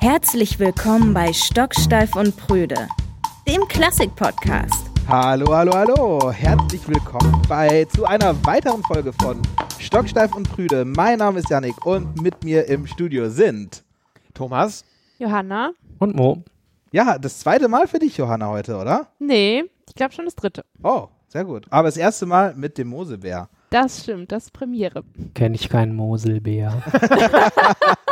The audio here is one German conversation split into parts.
Herzlich willkommen bei Stocksteif und Prüde, dem Klassik-Podcast. Hallo, hallo, hallo. Herzlich willkommen bei zu einer weiteren Folge von Stocksteif und Prüde. Mein Name ist Yannick und mit mir im Studio sind Thomas, Johanna? und Mo. ja, das zweite Mal für dich, Johanna, heute, oder? Nee, ich glaube schon das dritte. Oh, sehr gut. Aber das erste Mal mit dem Mosebär. Das stimmt, das ist Premiere. Kenne ich keinen Moselbär.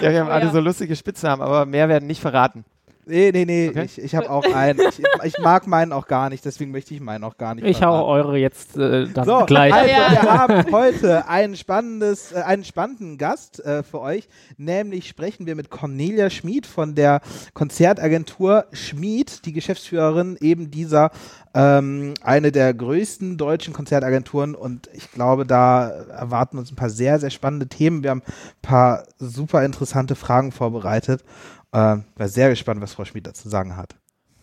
Ja, wir haben alle so lustige Spitznamen, aber mehr werden nicht verraten. Nee, nee, nee, Okay. ich, ich habe auch einen. Ich, ich mag meinen auch gar nicht, deswegen möchte ich meinen auch gar nicht. Ich hau eure jetzt äh, dann So, gleich. also Ja. wir haben heute ein spannendes, äh, einen spannenden Gast äh, für euch. Nämlich sprechen wir mit Cornelia Schmid von der Konzertagentur Schmid, die Geschäftsführerin eben dieser, ähm, eine der größten deutschen Konzertagenturen. Und ich glaube, da erwarten uns ein paar sehr, sehr spannende Themen. Wir haben ein paar super interessante Fragen vorbereitet. Äh, war sehr gespannt, was Frau Schmid dazu zu sagen hat.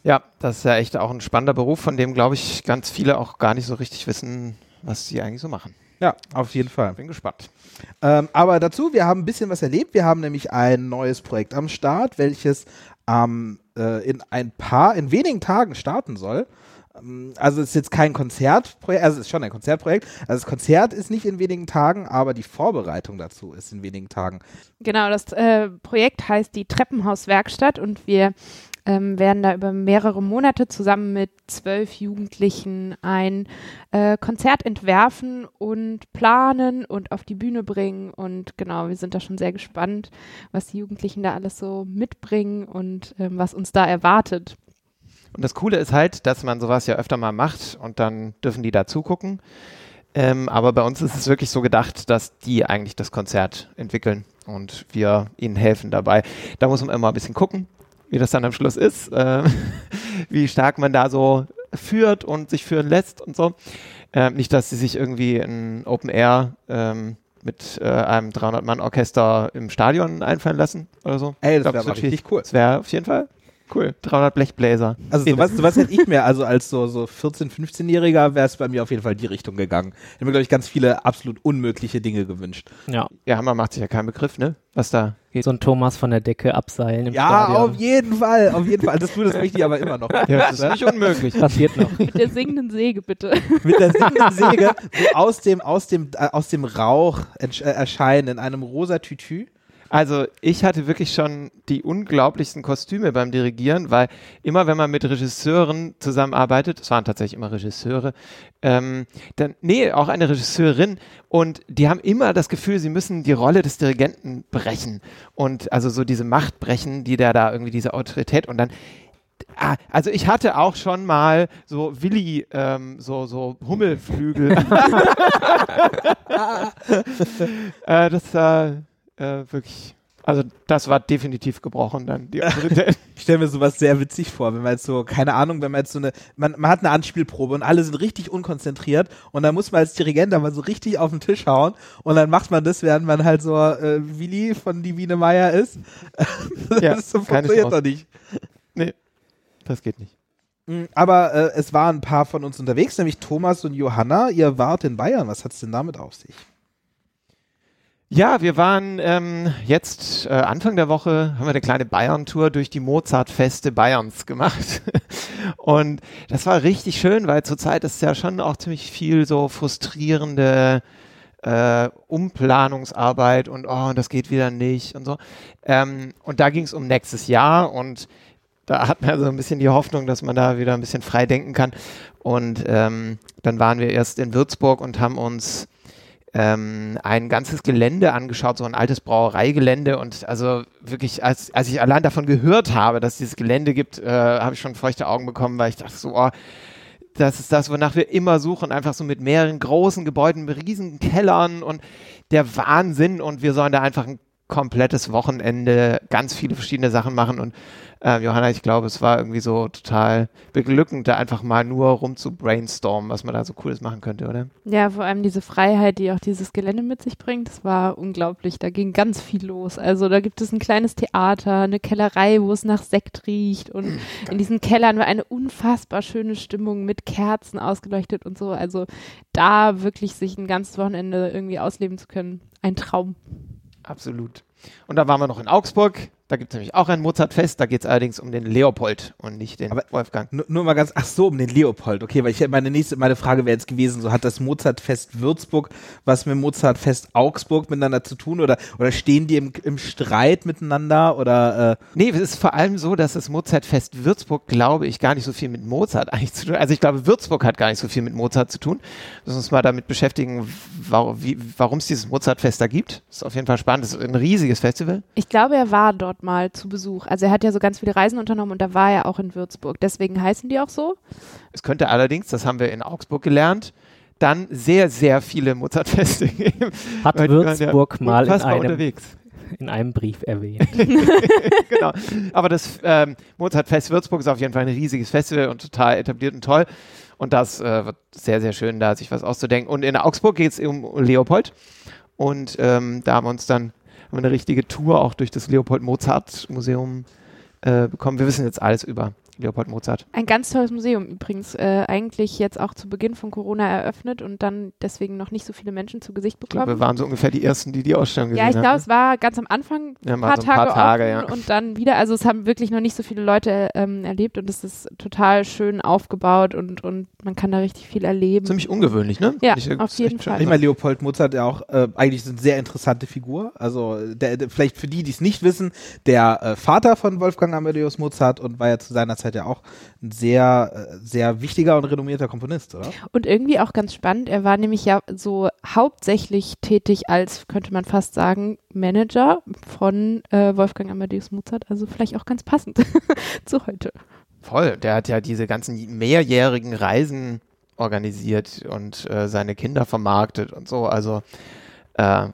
Ja, das ist ja echt auch ein spannender Beruf, von dem, glaube ich, ganz viele auch gar nicht so richtig wissen, was sie eigentlich so machen. Ja, auf jeden Fall. Bin gespannt. Ähm, aber dazu, wir haben ein bisschen was erlebt. Wir haben nämlich ein neues Projekt am Start, welches ähm, äh, in ein paar, in wenigen Tagen starten soll. Ähm, Also es ist jetzt kein Konzertprojekt, also es ist schon ein Konzertprojekt. Also das Konzert ist nicht in wenigen Tagen, aber die Vorbereitung dazu ist in wenigen Tagen. Genau, das äh, Projekt heißt die Treppenhauswerkstatt und wir ähm, werden da über mehrere Monate zusammen mit zwölf Jugendlichen ein äh, Konzert entwerfen und planen und auf die Bühne bringen. Und genau, wir sind da schon sehr gespannt, was die Jugendlichen da alles so mitbringen und ähm, was uns da erwartet. Und das Coole ist halt, dass man sowas ja öfter mal macht und dann dürfen die da zugucken. Ähm, aber bei uns ist es wirklich so gedacht, dass die eigentlich das Konzert entwickeln und wir ihnen helfen dabei. Da muss man immer ein bisschen gucken, wie das dann am Schluss ist, äh, wie stark man da so führt und sich führen lässt und so. Ähm, nicht, dass sie sich irgendwie ein Open Air ähm, mit äh, einem 300-Mann-Orchester im Stadion einfallen lassen oder so. Ey, das wäre richtig cool. Das wäre auf jeden Fall cool. 300 Blechbläser. Also sowas, sowas hätte ich mir, also als so, so 14-, 15-Jähriger wäre es bei mir auf jeden Fall die Richtung gegangen. Ich habe mir, glaube ich, ganz viele absolut unmögliche Dinge gewünscht. Ja, Ja, Hammer macht sich ja keinen Begriff, ne? Was da geht. so ein Thomas von der Decke abseilen im Ja, Stadion. auf jeden Fall, auf jeden Fall. Das, das möchte ich aber immer noch. Ja, das ist nicht unmöglich. Passiert noch. Mit der singenden Säge, bitte. mit der singenden Säge so aus dem, aus dem, äh, aus dem Rauch äh, erscheinen in einem rosa Tütü. Also ich hatte wirklich schon die unglaublichsten Kostüme beim Dirigieren, weil immer wenn man mit Regisseuren zusammenarbeitet, es waren tatsächlich immer Regisseure, ähm, dann, nee, auch eine Regisseurin und die haben immer das Gefühl, sie müssen die Rolle des Dirigenten brechen und also so diese Macht brechen, die der da irgendwie diese Autorität und dann Ah, also ich hatte auch schon mal so Willi, ähm, so, so Hummelflügel. äh, das war äh, wirklich, also das war definitiv gebrochen dann, die Autorität. Ich stelle mir sowas sehr witzig vor, wenn man jetzt so, keine Ahnung, wenn man jetzt so eine, man, man hat eine Anspielprobe und alle sind richtig unkonzentriert und dann muss man als Dirigent aber so richtig auf den Tisch hauen und dann macht man das, während man halt so äh, Willi von Divine Meier ist. das Ja, so funktioniert doch nicht. Das geht nicht. Mm, Aber äh, es waren ein paar von uns unterwegs, nämlich Thomas und Johanna. Ihr wart in Bayern. Was hat's denn damit auf sich? Ja, wir waren ähm, jetzt äh, Anfang der Woche, haben wir eine kleine Bayern-Tour durch die Mozart-Feste Bayerns gemacht. Und das war richtig schön, weil zurzeit ist ja schon auch ziemlich viel so frustrierende äh, Umplanungsarbeit und oh, das geht wieder nicht und so. Ähm, und da ging es um nächstes Jahr und da hat man so ein bisschen die Hoffnung, dass man da wieder ein bisschen frei denken kann. Und ähm, dann waren wir erst in Würzburg und haben uns ähm, ein ganzes Gelände angeschaut, so ein altes Brauereigelände. Und also wirklich, als, als ich allein davon gehört habe, dass es dieses Gelände gibt, äh, habe ich schon feuchte Augen bekommen, weil ich dachte so, oh, das ist das, wonach wir immer suchen, einfach so mit mehreren großen Gebäuden, mit riesigen Kellern und der Wahnsinn. Und wir sollen da einfach ein komplettes Wochenende ganz viele verschiedene Sachen machen und äh, Johanna, ich glaube, es war irgendwie so total beglückend, da einfach mal nur rum zu brainstormen, was man da so Cooles machen könnte, oder? Ja, vor allem diese Freiheit, die auch dieses Gelände mit sich bringt, das war unglaublich. Da ging ganz viel los. Also da gibt es ein kleines Theater, eine Kellerei, wo es nach Sekt riecht und in diesen Kellern war eine unfassbar schöne Stimmung mit Kerzen ausgeleuchtet und so. Also da wirklich sich ein ganzes Wochenende irgendwie ausleben zu können, ein Traum. Absolut. Und da waren wir noch in Augsburg. Da gibt es nämlich auch ein Mozartfest. Da geht es allerdings um den Leopold und nicht den Aber- Wolfgang. Nur, mal ganz, ach so, um den Leopold. Okay, weil ich meine nächste, meine Frage wäre jetzt gewesen, so hat das Mozartfest Würzburg was mit Mozartfest Augsburg miteinander zu tun oder, oder stehen die im, im Streit miteinander oder, äh, Nee, es ist vor allem so, dass das Mozartfest Würzburg, glaube ich, gar nicht so viel mit Mozart eigentlich zu tun hat. Also ich glaube, Würzburg hat gar nicht so viel mit Mozart zu tun. Wir müssen uns mal damit beschäftigen, warum es dieses Mozartfest da gibt. Das ist auf jeden Fall spannend. Das ist ein riesiges Festival. Ich glaube, er war dort mal zu Besuch. Also er hat ja so ganz viele Reisen unternommen und da war er auch in Würzburg. Deswegen heißen die auch so. Es könnte allerdings, das haben wir in Augsburg gelernt, dann sehr, sehr viele Mozartfeste geben. Hat waren ja Würzburg mal in einem, unterwegs. in einem Brief erwähnt. genau. Aber das ähm, Mozartfest Würzburg ist auf jeden Fall ein riesiges Festival und total etabliert und toll. Und das äh, wird sehr, sehr schön, da sich was auszudenken. Und in Augsburg geht es um Leopold. Und ähm, da haben wir uns dann haben eine richtige Tour auch durch das Leopold-Mozart-Museum äh, bekommen. Wir wissen jetzt alles über Leopold Mozart. Ein ganz tolles Museum übrigens. Äh, eigentlich jetzt auch zu Beginn von Corona eröffnet und dann deswegen noch nicht so viele Menschen zu Gesicht Ich glaube, bekommen. wir waren so ungefähr die Ersten, die die Ausstellung ja, ich gesehen glaube, haben. es war ganz am Anfang Ja, paar so ein paar Tage, Tage, offen ja. und dann wieder. Also es haben wirklich noch nicht so viele Leute ähm, erlebt und es ist total schön aufgebaut und, und man kann da richtig viel erleben. Ziemlich ungewöhnlich, ne? Ja, Ich- auf jeden. Fall. ich meine, Leopold Mozart ja auch äh, eigentlich eine sehr interessante Figur. Also der, der, vielleicht für die, die es nicht wissen, der äh, Vater von Wolfgang Amadeus Mozart und war ja zu seiner Zeit ja auch ein sehr, äh, sehr wichtiger und renommierter Komponist, oder? Und irgendwie auch ganz spannend, er war nämlich ja so hauptsächlich tätig als, könnte man fast sagen, Manager von äh, Wolfgang Amadeus Mozart. Also vielleicht auch ganz passend zu heute. Voll, der hat ja diese ganzen mehrjährigen Reisen organisiert und äh, seine Kinder vermarktet und so. Also äh,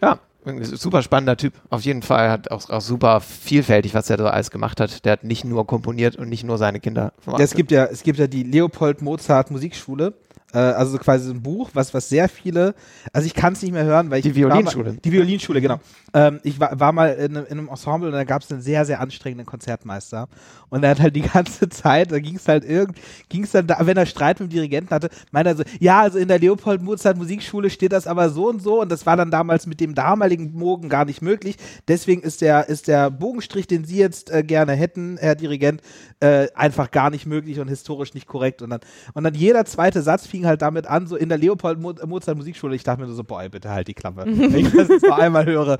ja, super spannender Typ. Auf jeden Fall hat auch, auch super vielfältig, was er so alles gemacht hat. Der hat nicht nur komponiert und nicht nur seine Kinder Ja, es gibt ja, es gibt ja die Leopold Mozart Musikschule. Äh, also so quasi so ein Buch, was, was sehr viele, also ich kann es nicht mehr hören, weil ich. Die Violinschule. Mal, die Violinschule, genau. Ähm, ich war, war mal in, einem- in einem Ensemble und da gab es einen sehr, sehr anstrengenden Konzertmeister. Und er hat halt die ganze Zeit, da ging es halt irgend, ging es dann, da, wenn er Streit mit dem Dirigenten hatte, meinte er so, ja, also in der Leopold Mozart Musikschule steht das aber so und so und das war dann damals mit dem damaligen Bogen gar nicht möglich. Deswegen ist der, ist der Bogenstrich, den Sie jetzt äh, gerne hätten, Herr Dirigent, äh, einfach gar nicht möglich und historisch nicht korrekt. Und dann, und dann jeder zweite Satz fing halt damit an, so in der Leopold Mo Mozart Musikschule. Ich dachte mir so, boah, bitte halt die Klappe. Wenn ich das jetzt noch einmal höre.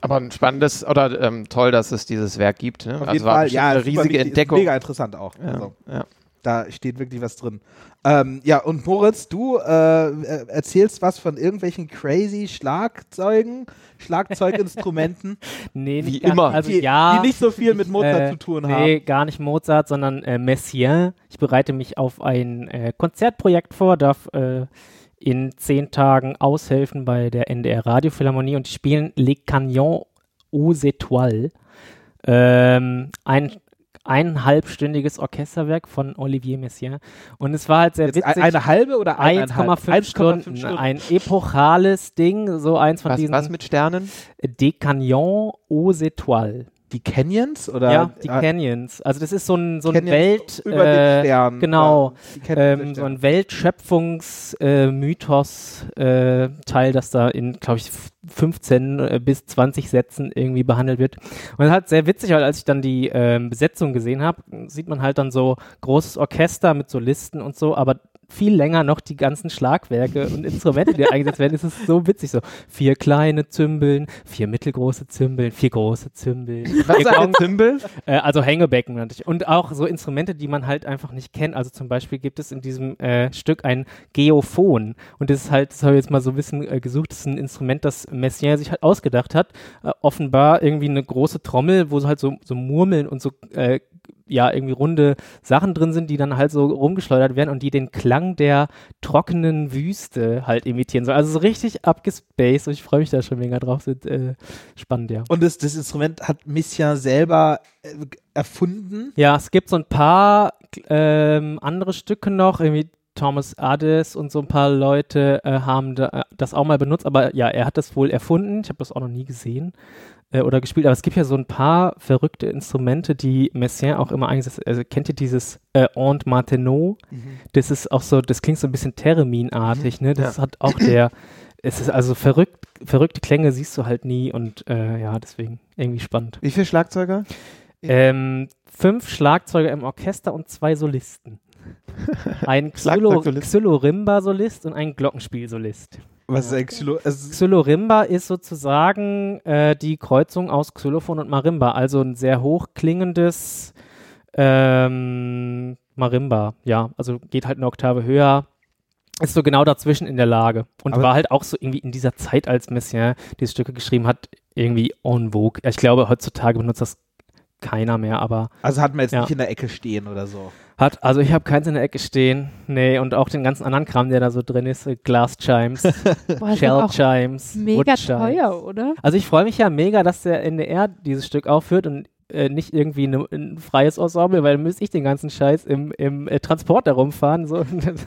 Aber ein spannendes oder ähm, toll, dass es dieses Werk gibt. Ne? Auf also jeden war Fall, ja, riesige Entdeckung. Mega interessant auch. Ja, Also, ja. Da steht wirklich was drin. Ähm, ja, und Moritz, du äh, äh, erzählst was von irgendwelchen crazy Schlagzeugen, Schlagzeuginstrumenten, Nee, Wie nicht ganz- immer. Also die, ja, die nicht so viel mit Mozart äh, zu tun Nee, haben. gar nicht Mozart, sondern äh, Messiaen. Ich bereite mich auf ein äh, Konzertprojekt vor, darf äh, in zehn Tagen aushelfen bei der NDR Radiophilharmonie und die spielen Les Canyons aux Étoiles. Ähm, ein eineinhalbstündiges Orchesterwerk von Olivier Messiaen. Und es war halt sehr Jetzt witzig. ein- eine halbe oder eineinhalb? 1,5 Stunden. Ein epochales Ding, so eins von Was, diesen was mit Sternen? Des Canyons aux Étoiles. Die Canyons? Oder, ja, die äh, Canyons. Also das ist so ein, so ein Canyons Welt, über äh, den Sternen. genau. Ähm, so ein Weltschöpfungs-Mythos-Teil, das da in, glaube ich, f- 15 äh, bis 20 Sätzen irgendwie behandelt wird. Und halt sehr witzig, weil als ich dann die ähm, Besetzung gesehen habe, sieht man halt dann so großes Orchester mit Solisten und so, aber viel länger noch die ganzen Schlagwerke und Instrumente, die eingesetzt werden, ist es so witzig. So vier kleine Zimbeln, vier mittelgroße Zimbeln, vier große Zimbeln. Was ist eine Zimbel? äh, also Hängebecken natürlich. Und auch so Instrumente, die man halt einfach nicht kennt. Also zum Beispiel gibt es in diesem äh, Stück ein Geophon. Und das ist halt, das habe ich jetzt mal so ein bisschen äh, gesucht, das ist ein Instrument, das Messiaen sich halt ausgedacht hat. Äh, offenbar irgendwie eine große Trommel, wo so halt so, so Murmeln und so äh, ja, irgendwie runde Sachen drin sind, die dann halt so rumgeschleudert werden und die den Klang der trockenen Wüste halt imitieren sollen. Also so richtig abgespaced und ich freue mich da schon mega drauf. Sind äh, spannend, ja. Und das, das Instrument hat Mission selber äh, erfunden. Ja, es gibt so ein paar ähm, andere Stücke noch, irgendwie Thomas Ades und so ein paar Leute äh, haben da, äh, das auch mal benutzt, aber ja, er hat das wohl erfunden. Ich habe das auch noch nie gesehen. Äh, oder gespielt, aber es gibt ja so ein paar verrückte Instrumente, die Messiaen auch immer eingesetzt hat. Also kennt ihr dieses äh, Aunt Martineau? Mhm. Das ist auch so, das klingt so ein bisschen Theremin-artig, ne? Das Ja. hat auch der, es ist also verrückt, verrückte Klänge siehst du halt nie und äh, ja, deswegen irgendwie spannend. Wie viele Schlagzeuger? Ähm, fünf Schlagzeuger im Orchester und zwei Solisten. Ein. Xylorimba-Solist und ein Glockenspielsolist. Was ist ein Xylo? Ist, Xylorimba ist sozusagen äh, die Kreuzung aus Xylophon und Marimba, also ein sehr hochklingendes ähm, Marimba, ja, also geht halt eine Oktave höher, ist so genau dazwischen in der Lage und Aber- war halt auch so irgendwie in dieser Zeit, als Messiaen diese Stücke geschrieben hat, irgendwie en vogue. Ich glaube, heutzutage benutzt das keiner mehr, aber also hat man jetzt Ja. nicht in der Ecke stehen oder so. hat, also ich habe keins in der Ecke stehen, nee, und auch den ganzen anderen Kram, der da so drin ist, äh, Glass Chimes, Shell Chimes, mega Wood teuer, oder? Also ich freue mich ja mega, dass der NDR dieses Stück aufführt und äh, nicht irgendwie ne, ein freies Ensemble, weil dann müsste ich den ganzen Scheiß im, im äh, Transport herumfahren. So.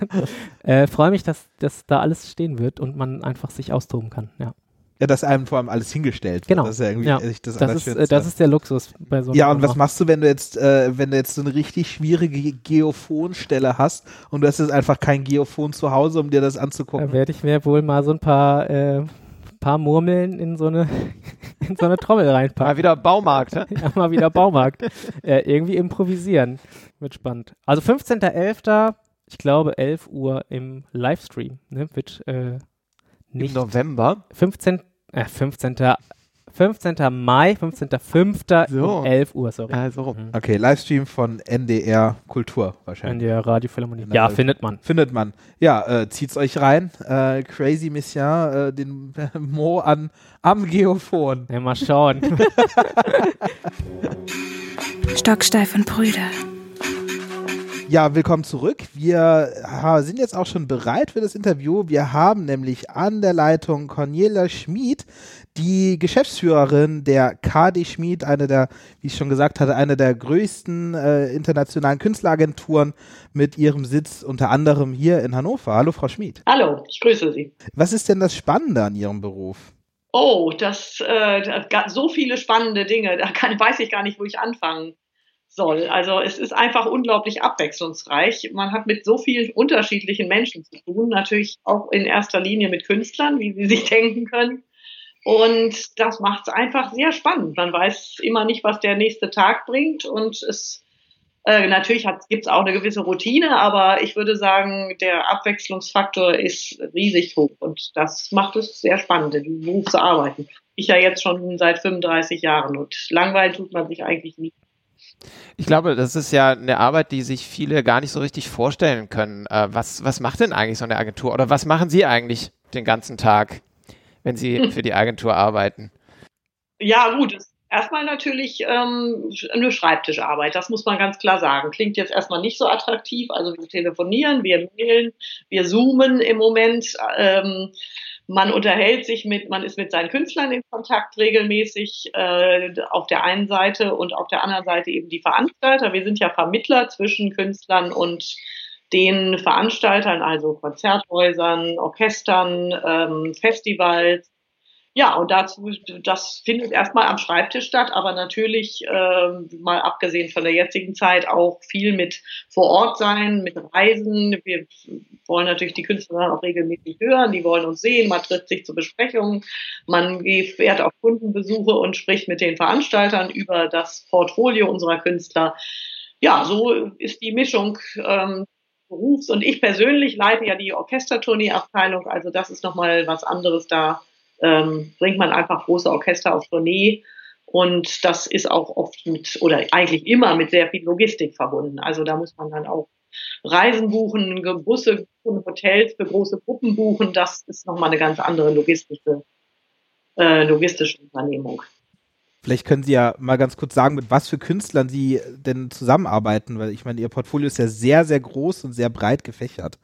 äh, freue mich, dass, dass da alles stehen wird und man einfach sich austoben kann. Ja, Ja, dass einem vor allem alles hingestellt wird. Genau. Das ist ja irgendwie Ja. echt das, das, ist, äh, das ist der Luxus bei so einer Ja, und was machst du, wenn du jetzt, äh, wenn du jetzt so eine richtig schwierige Geophonstelle hast und du hast jetzt einfach kein Geophon zu Hause, um dir das Da anzugucken? werde ich mir wohl mal so ein paar, äh, paar Murmeln in so eine, in so eine Trommel reinpacken. Mal wieder Baumarkt, hä? ja, mal wieder Baumarkt. äh, irgendwie improvisieren. Wird spannend. Also 15.11., ich glaube 11 Uhr im Livestream. Ne? Wird äh, Im nicht November. 15. Äh, 15. 15. Mai, 15.05. So. um 11 Uhr, sorry. Also rum. Mhm. Okay, Livestream von NDR Kultur In wahrscheinlich. der Radiophilharmonie. Ja, Radio- findet man. Findet man. Ja, äh, zieht's euch rein. Äh, Crazy Mission, äh, den Mo an, am Geophon. Ja, mal schauen. Stocksteif und Brüder. Ja, willkommen zurück. Wir sind jetzt auch schon bereit für das Interview. Wir haben nämlich an der Leitung Cornelia Schmid, die Geschäftsführerin der KD Schmid, eine der, wie ich schon gesagt hatte, eine der größten äh, internationalen Künstleragenturen mit ihrem Sitz unter anderem hier in Hannover. Hallo, Frau Schmid. Hallo, ich grüße Sie. Was ist denn das Spannende an Ihrem Beruf? Oh, das äh, so viele spannende Dinge. Da kann, weiß ich gar nicht, wo ich anfangen soll. Also es ist einfach unglaublich abwechslungsreich. Man hat mit so vielen unterschiedlichen Menschen zu tun, natürlich auch in erster Linie mit Künstlern, wie Sie sich denken können. Und das macht es einfach sehr spannend. Man weiß immer nicht, was der nächste Tag bringt. Und es äh, natürlich gibt es auch eine gewisse Routine, aber ich würde sagen, der Abwechslungsfaktor ist riesig hoch. Und das macht es sehr spannend, in diesem Beruf zu arbeiten. Ich ja jetzt schon seit 35 Jahren und langweilen tut man sich eigentlich nie. Ich glaube, das ist ja eine Arbeit, die sich viele gar nicht so richtig vorstellen können. Äh, was, was macht denn eigentlich so eine Agentur? Oder was machen Sie eigentlich den ganzen Tag, wenn Sie für die Agentur arbeiten? Ja, gut. Erstmal natürlich ähm, eine Schreibtischarbeit, das muss man ganz klar sagen. Klingt jetzt erstmal nicht so attraktiv. Also wir telefonieren, wir mailen, wir zoomen im Moment. Ähm, man unterhält sich mit, man ist mit seinen Künstlern in Kontakt regelmäßig äh, auf der einen Seite und auf der anderen Seite eben die Veranstalter. Wir sind ja Vermittler zwischen Künstlern und den Veranstaltern, also Konzerthäusern, Orchestern, ähm, Festivals. Ja, und dazu, das findet erstmal am Schreibtisch statt, aber natürlich, ähm, mal abgesehen von der jetzigen Zeit, auch viel mit vor Ort sein, mit Reisen. Wir wollen natürlich die Künstler auch regelmäßig hören, die wollen uns sehen, man trifft sich zu Besprechungen, man fährt auf Kundenbesuche und spricht mit den Veranstaltern über das Portfolio unserer Künstler. Ja, so ist die Mischung ähm, Berufs- und ich persönlich leite ja die Orchestertournee-Abteilung, also das ist nochmal was anderes da ähm, bringt man einfach große Orchester auf Tournee. Und das ist auch oft mit, oder eigentlich immer mit sehr viel Logistik verbunden. Also da muss man dann auch Reisen buchen, Busse, buchen, Hotels für große Gruppen buchen. Das ist nochmal eine ganz andere logistische, äh, logistische Unternehmung. Vielleicht können Sie ja mal ganz kurz sagen, mit was für Künstlern Sie denn zusammenarbeiten, weil ich meine, Ihr Portfolio ist ja sehr, sehr groß und sehr breit gefächert.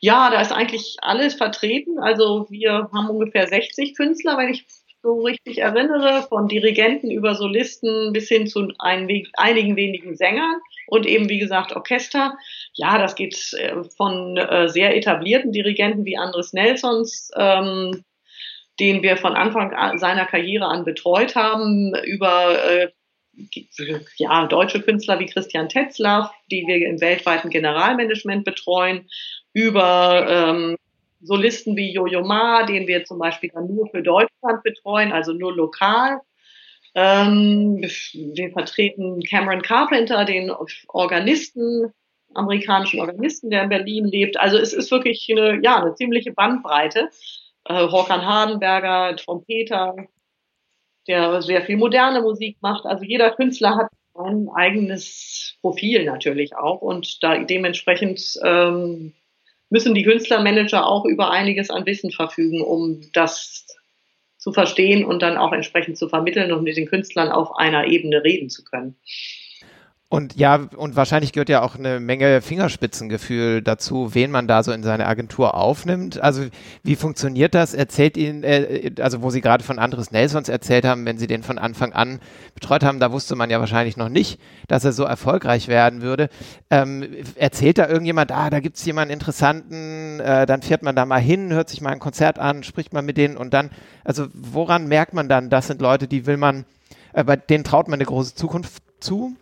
Ja, da ist eigentlich alles vertreten. Also wir haben ungefähr 60 Künstler, wenn ich so richtig erinnere, von Dirigenten über Solisten bis hin zu ein, einigen wenigen Sängern und eben wie gesagt Orchester. Ja, das geht äh, von äh, sehr etablierten Dirigenten wie Andres Nelsons ähm, den wir von Anfang seiner Karriere an betreut haben, über äh, ja, deutsche Künstler wie Christian Tetzlaff, die wir im weltweiten Generalmanagement betreuen, über ähm, Solisten wie Jojo Ma, den wir zum Beispiel dann nur für Deutschland betreuen, also nur lokal. Ähm, wir vertreten Cameron Carpenter, den Organisten, amerikanischen Organisten, der in Berlin lebt. Also es ist wirklich eine, ja, eine ziemliche Bandbreite. Äh, Håkan Hardenberger, Trompeter, der sehr viel moderne Musik macht. Also jeder Künstler hat ein eigenes Profil natürlich auch und da dementsprechend ähm, müssen die Künstlermanager auch über einiges an Wissen verfügen, um das zu verstehen und dann auch entsprechend zu vermitteln und mit den Künstlern auf einer Ebene reden zu können. Und ja, und wahrscheinlich gehört ja auch eine Menge Fingerspitzengefühl dazu, wen man da so in seine Agentur aufnimmt. Also wie funktioniert das? Erzählt Ihnen, äh, also wo Sie gerade von Andres Nelsons erzählt haben, wenn Sie den von Anfang an betreut haben, da wusste man ja wahrscheinlich noch nicht, dass er so erfolgreich werden würde. Ähm, erzählt da irgendjemand, ah, da gibt es jemanden Interessanten, äh, dann fährt man da mal hin, hört sich mal ein Konzert an, spricht mal mit denen und dann, also woran merkt man dann, das sind Leute, die will man, äh, bei denen traut man eine große Zukunft zu?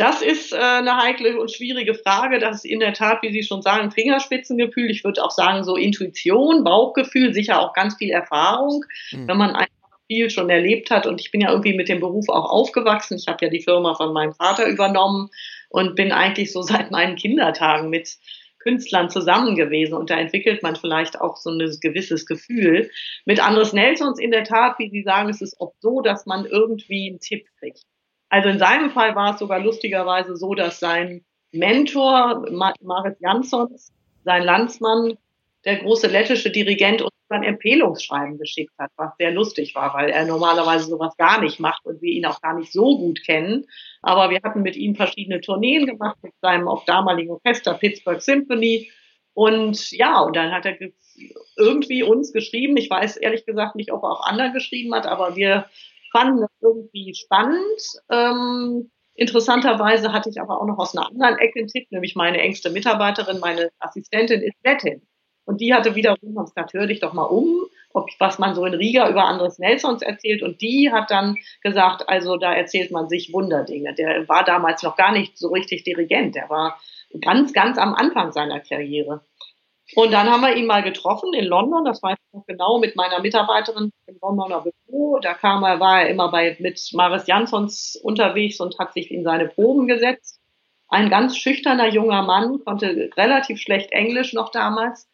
Das ist äh, eine heikle und schwierige Frage. Das ist in der Tat, wie Sie schon sagen, Fingerspitzengefühl. Ich würde auch sagen, so Intuition, Bauchgefühl, sicher auch ganz viel Erfahrung, mhm. wenn man einfach viel schon erlebt hat. Und ich bin ja irgendwie mit dem Beruf auch aufgewachsen. Ich habe ja die Firma von meinem Vater übernommen und bin eigentlich so seit meinen Kindertagen mit Künstlern zusammen gewesen und da entwickelt man vielleicht auch so ein gewisses Gefühl. Mit Andres Nelsons in der Tat, wie Sie sagen, ist es oft so, dass man irgendwie einen Tipp kriegt. Also in seinem Fall war es sogar lustigerweise so, dass sein Mentor, Marit Jansons, sein Landsmann, der große lettische Dirigent uns ein Empfehlungsschreiben geschickt hat, was sehr lustig war, weil er normalerweise sowas gar nicht macht und wir ihn auch gar nicht so gut kennen. Aber wir hatten mit ihm verschiedene Tourneen gemacht mit seinem auch damaligen Orchester Pittsburgh Symphony. Und ja, und dann hat er irgendwie uns geschrieben. Ich weiß ehrlich gesagt nicht, ob er auch anderen geschrieben hat, aber wir fanden das irgendwie spannend. Ähm, interessanterweise hatte ich aber auch noch aus einer anderen Ecke einen Tipp, nämlich meine engste Mitarbeiterin, meine Assistentin ist Lettin. Und die hatte wiederum gesagt, hör dich doch mal um, ob, was man so in Riga über Andres Nelsons erzählt. Und die hat dann gesagt, also da erzählt man sich Wunderdinge. Der war damals noch gar nicht so richtig Dirigent. Der war ganz, ganz am Anfang seiner Karriere. Und dann haben wir ihn mal getroffen in London, das weiß ich noch genau, mit meiner Mitarbeiterin im Londoner Büro. Da kam er, war er immer bei, mit Maris Jansons unterwegs und hat sich in seine Proben gesetzt. Ein ganz schüchterner junger Mann, konnte relativ schlecht Englisch noch damals.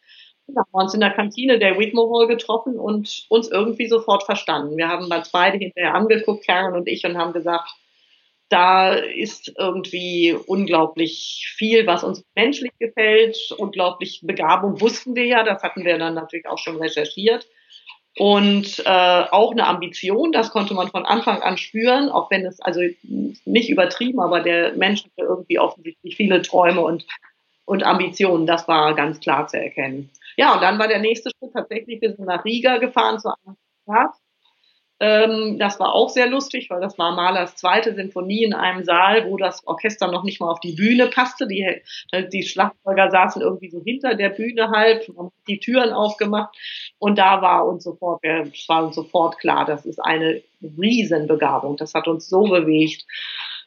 Wir haben uns in der Kantine der Whitmore Hall getroffen und uns irgendwie sofort verstanden. Wir haben uns beide hinterher angeguckt, Karen und ich, und haben gesagt, da ist irgendwie unglaublich viel, was uns menschlich gefällt. Unglaublich Begabung wussten wir ja, das hatten wir dann natürlich auch schon recherchiert. Und äh, auch eine Ambition, das konnte man von Anfang an spüren, auch wenn es also nicht übertrieben, aber der Mensch hatte irgendwie offensichtlich viele Träume und, und Ambitionen, das war ganz klar zu erkennen. Ja, und dann war der nächste Schritt tatsächlich, wir sind nach Riga gefahren zu einem ähm, das war auch sehr lustig, weil das war Mahlers zweite Sinfonie in einem Saal, wo das Orchester noch nicht mal auf die Bühne passte. Die, die Schlagzeuger saßen irgendwie so hinter der Bühne halb, haben die Türen aufgemacht und da war uns sofort, es war uns sofort klar, das ist eine Riesenbegabung. Das hat uns so bewegt,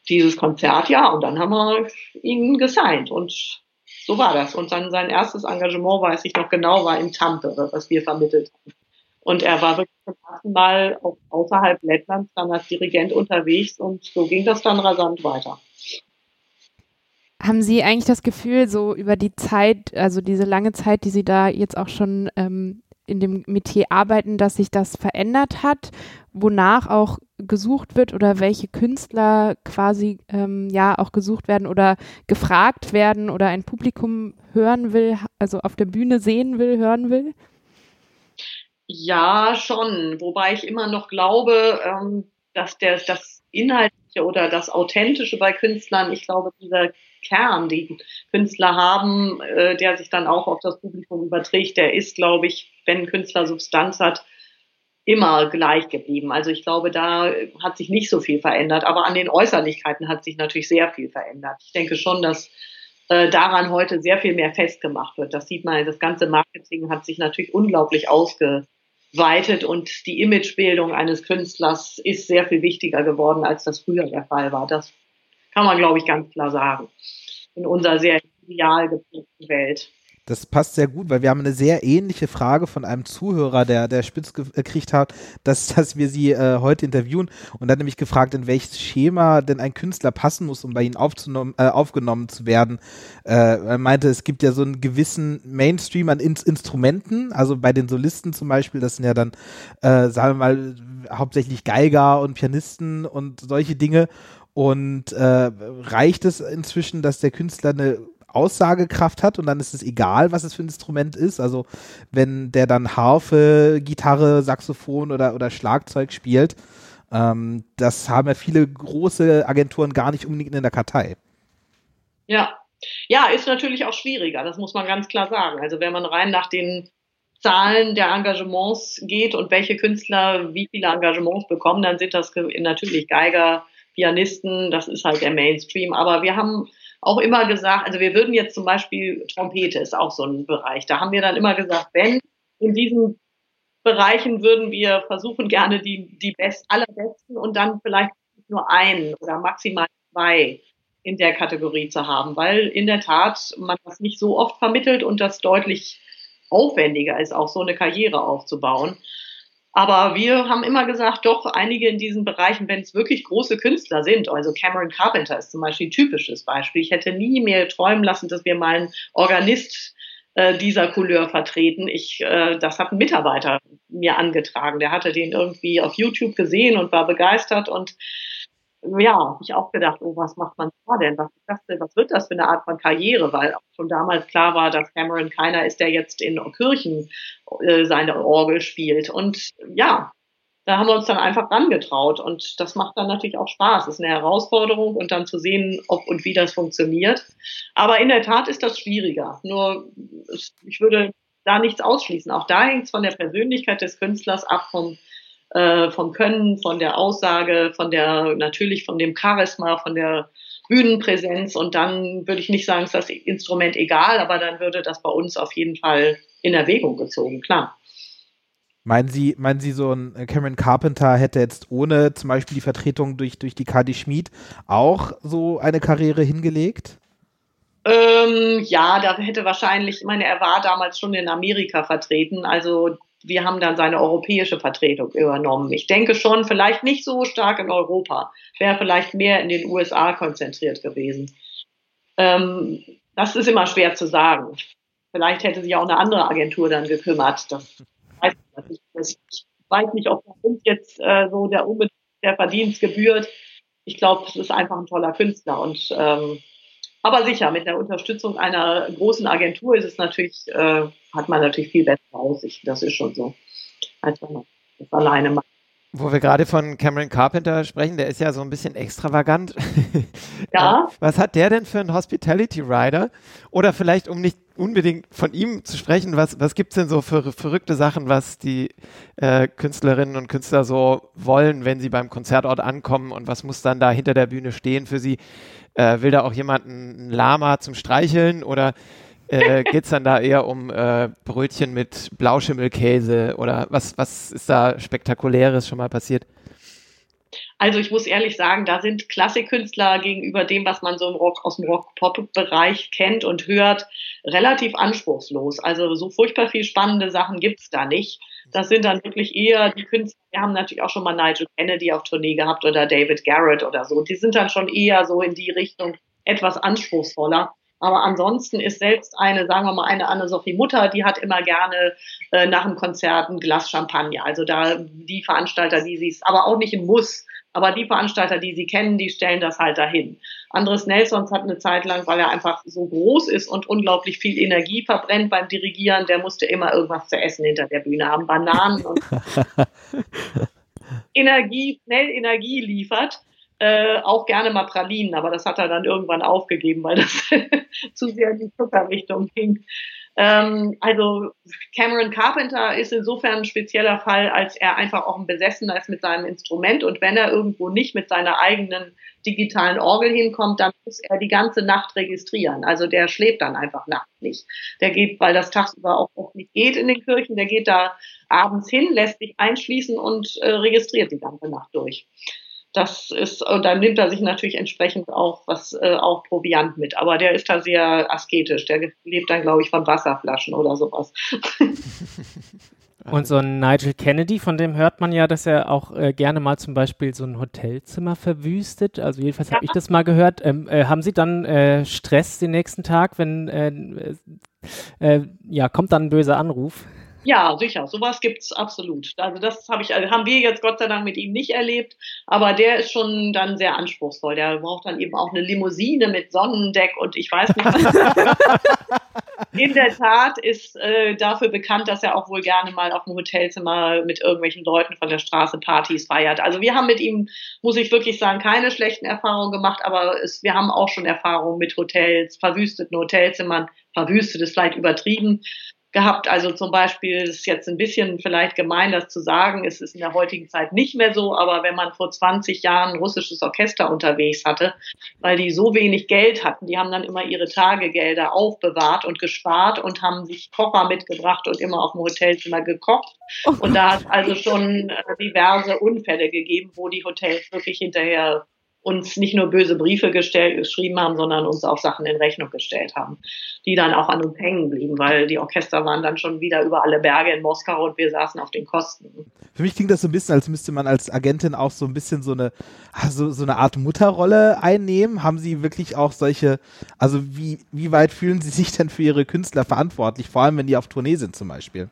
dieses Konzert, ja, und dann haben wir ihn gesigned und so war das. Und dann sein erstes Engagement, weiß ich noch genau, war in Tampere, was wir vermittelt haben. Und er war wirklich zum ersten Mal auch außerhalb Lettlands dann als Dirigent unterwegs und so ging das dann rasant weiter. Haben Sie eigentlich das Gefühl, so über die Zeit, also diese lange Zeit, die Sie da jetzt auch schon ähm, in dem Metier arbeiten, dass sich das verändert hat, wonach auch gesucht wird oder welche Künstler quasi ähm, ja auch gesucht werden oder gefragt werden oder ein Publikum hören will, also auf der Bühne sehen will, hören will? Ja, schon. Wobei ich immer noch glaube, ähm, dass der, das Inhaltliche oder das Authentische bei Künstlern, ich glaube, dieser Kern, den Künstler haben, äh, der sich dann auch auf das Publikum überträgt, der ist, glaube ich, wenn ein Künstler Substanz hat, immer gleich geblieben. Also ich glaube, da hat sich nicht so viel verändert, aber an den Äußerlichkeiten hat sich natürlich sehr viel verändert. Ich denke schon, dass äh, daran heute sehr viel mehr festgemacht wird. Das sieht man, das ganze Marketing hat sich natürlich unglaublich ausge, weitet und die Imagebildung eines Künstlers ist sehr viel wichtiger geworden, als das früher der Fall war. Das kann man, glaube ich, ganz klar sagen. In unserer sehr ideal geprägten Welt. Das passt sehr gut, weil wir haben eine sehr ähnliche Frage von einem Zuhörer, der, der spitz gekriegt hat, dass, dass wir sie äh, heute interviewen und dann nämlich gefragt, in welches Schema denn ein Künstler passen muss, um bei ihnen äh, aufgenommen zu werden. Äh, er meinte, es gibt ja so einen gewissen Mainstream an In Instrumenten, also bei den Solisten zum Beispiel, das sind ja dann, äh, sagen wir mal, hauptsächlich Geiger und Pianisten und solche Dinge. Und äh, reicht es inzwischen, dass der Künstler eine Aussagekraft hat und dann ist es egal, was es für ein Instrument ist. Also wenn der dann Harfe, Gitarre, Saxophon oder, oder Schlagzeug spielt, ähm, das haben ja viele große Agenturen gar nicht unbedingt in der Kartei. Ja. Ja, ist natürlich auch schwieriger, das muss man ganz klar sagen. Also wenn man rein nach den Zahlen der Engagements geht und welche Künstler wie viele Engagements bekommen, dann sind das natürlich Geiger, Pianisten, das ist halt der Mainstream. Aber wir haben auch immer gesagt, also wir würden jetzt zum Beispiel Trompete ist auch so ein Bereich. Da haben wir dann immer gesagt, wenn in diesen Bereichen würden wir versuchen gerne die, die best, allerbesten und dann vielleicht nur einen oder maximal zwei in der Kategorie zu haben, weil in der Tat man das nicht so oft vermittelt und das deutlich aufwendiger ist, auch so eine Karriere aufzubauen. Aber wir haben immer gesagt, doch einige in diesen Bereichen, wenn es wirklich große Künstler sind, also Cameron Carpenter ist zum Beispiel ein typisches Beispiel. Ich hätte nie mehr träumen lassen, dass wir mal einen Organist äh, dieser Couleur vertreten. Ich, äh, das hat ein Mitarbeiter mir angetragen. Der hatte den irgendwie auf YouTube gesehen und war begeistert und ja, habe ich auch gedacht, oh, was macht man da denn? Was ist das denn? Was wird das für eine Art von Karriere? Weil auch schon damals klar war, dass Cameron keiner ist, der jetzt in Kirchen äh, seine Orgel spielt. Und ja, da haben wir uns dann einfach rangetraut und das macht dann natürlich auch Spaß. Das ist eine Herausforderung und dann zu sehen, ob und wie das funktioniert. Aber in der Tat ist das schwieriger. Nur ich würde da nichts ausschließen. Auch da hängt es von der Persönlichkeit des Künstlers ab, vom äh, vom Können, von der Aussage, von der, natürlich von dem Charisma, von der Bühnenpräsenz. Und dann würde ich nicht sagen, ist das Instrument egal, aber dann würde das bei uns auf jeden Fall in Erwägung gezogen, klar. Meinen Sie, meinen Sie, so ein Cameron Carpenter hätte jetzt ohne zum Beispiel die Vertretung durch, durch die Kadi Schmid auch so eine Karriere hingelegt? Ähm, ja, da hätte wahrscheinlich, ich meine, er war damals schon in Amerika vertreten, also wir haben dann seine europäische Vertretung übernommen. Ich denke schon, vielleicht nicht so stark in Europa, wäre vielleicht mehr in den USA konzentriert gewesen. Ähm, das ist immer schwer zu sagen. Vielleicht hätte sich auch eine andere Agentur dann gekümmert. Das weiß ich, nicht. ich weiß nicht, ob uns jetzt äh, so der, der Verdienst gebührt. Ich glaube, es ist einfach ein toller Künstler und ähm, aber sicher, mit der Unterstützung einer großen Agentur ist es natürlich, äh, hat man natürlich viel bessere Aussichten. Das ist schon so, als wenn man das alleine macht. Wo wir gerade von Cameron Carpenter sprechen, der ist ja so ein bisschen extravagant. Ja. Was hat der denn für einen Hospitality Rider? Oder vielleicht, um nicht unbedingt von ihm zu sprechen, was, was gibt es denn so für verrückte Sachen, was die äh, Künstlerinnen und Künstler so wollen, wenn sie beim Konzertort ankommen und was muss dann da hinter der Bühne stehen für sie? Äh, will da auch jemand ein Lama zum Streicheln oder äh, geht es dann da eher um äh, Brötchen mit Blauschimmelkäse oder was, was ist da Spektakuläres schon mal passiert? Also ich muss ehrlich sagen, da sind Klassikkünstler gegenüber dem, was man so im Rock, aus dem Rock-Pop-Bereich kennt und hört, relativ anspruchslos. Also so furchtbar viel spannende Sachen gibt's da nicht. Das sind dann wirklich eher die Künstler, wir haben natürlich auch schon mal Nigel Kennedy auf Tournee gehabt oder David Garrett oder so. Die sind dann schon eher so in die Richtung etwas anspruchsvoller. Aber ansonsten ist selbst eine, sagen wir mal, eine Anne-Sophie Mutter, die hat immer gerne äh, nach dem Konzert ein Glas Champagner. Also da die Veranstalter, die sie es, aber auch nicht im Muss, aber die Veranstalter, die sie kennen, die stellen das halt dahin. Andres Nelsons hat eine Zeit lang, weil er einfach so groß ist und unglaublich viel Energie verbrennt beim Dirigieren, der musste immer irgendwas zu essen hinter der Bühne haben, Bananen und Energie, schnell Energie liefert äh, auch gerne mal Pralinen, aber das hat er dann irgendwann aufgegeben, weil das zu sehr in die Zuckerrichtung ging. Ähm, also Cameron Carpenter ist insofern ein spezieller Fall, als er einfach auch ein Besessener ist mit seinem Instrument und wenn er irgendwo nicht mit seiner eigenen digitalen Orgel hinkommt, dann muss er die ganze Nacht registrieren. Also der schläft dann einfach nachts nicht. Der geht, weil das tagsüber auch oft nicht geht in den Kirchen, der geht da abends hin, lässt sich einschließen und äh, registriert die ganze Nacht durch. Das ist, und dann nimmt er sich natürlich entsprechend auch was, äh, auch Proviant mit. Aber der ist da sehr asketisch. Der lebt dann, glaube ich, von Wasserflaschen oder sowas. Und so ein Nigel Kennedy, von dem hört man ja, dass er auch äh, gerne mal zum Beispiel so ein Hotelzimmer verwüstet. Also jedenfalls ja. habe ich das mal gehört. Ähm, äh, haben Sie dann äh, Stress den nächsten Tag, wenn äh, äh, ja kommt dann ein böser Anruf? Ja, sicher. Sowas gibt's absolut. Also das habe ich, also haben wir jetzt Gott sei Dank mit ihm nicht erlebt, aber der ist schon dann sehr anspruchsvoll. Der braucht dann eben auch eine Limousine mit Sonnendeck und ich weiß nicht. Was In der Tat ist äh, dafür bekannt, dass er auch wohl gerne mal auf dem Hotelzimmer mit irgendwelchen Leuten von der Straße Partys feiert. Also wir haben mit ihm, muss ich wirklich sagen, keine schlechten Erfahrungen gemacht, aber es, wir haben auch schon Erfahrungen mit Hotels, verwüsteten Hotelzimmern, verwüstet ist vielleicht übertrieben, gehabt. Also zum Beispiel ist jetzt ein bisschen vielleicht gemein, das zu sagen. Es ist in der heutigen Zeit nicht mehr so, aber wenn man vor 20 Jahren ein russisches Orchester unterwegs hatte, weil die so wenig Geld hatten, die haben dann immer ihre Tagegelder aufbewahrt und gespart und haben sich Kocher mitgebracht und immer auf dem Hotelzimmer gekocht. Oh und da hat also schon äh, diverse Unfälle gegeben, wo die Hotels wirklich hinterher uns nicht nur böse Briefe gestellt, geschrieben haben, sondern uns auch Sachen in Rechnung gestellt haben, die dann auch an uns hängen blieben, weil die Orchester waren dann schon wieder über alle Berge in Moskau und wir saßen auf den Kosten. Für mich klingt das so ein bisschen, als müsste man als Agentin auch so ein bisschen so eine, also so eine Art Mutterrolle einnehmen. Haben Sie wirklich auch solche, also wie, wie weit fühlen Sie sich denn für Ihre Künstler verantwortlich, vor allem wenn die auf Tournee sind zum Beispiel?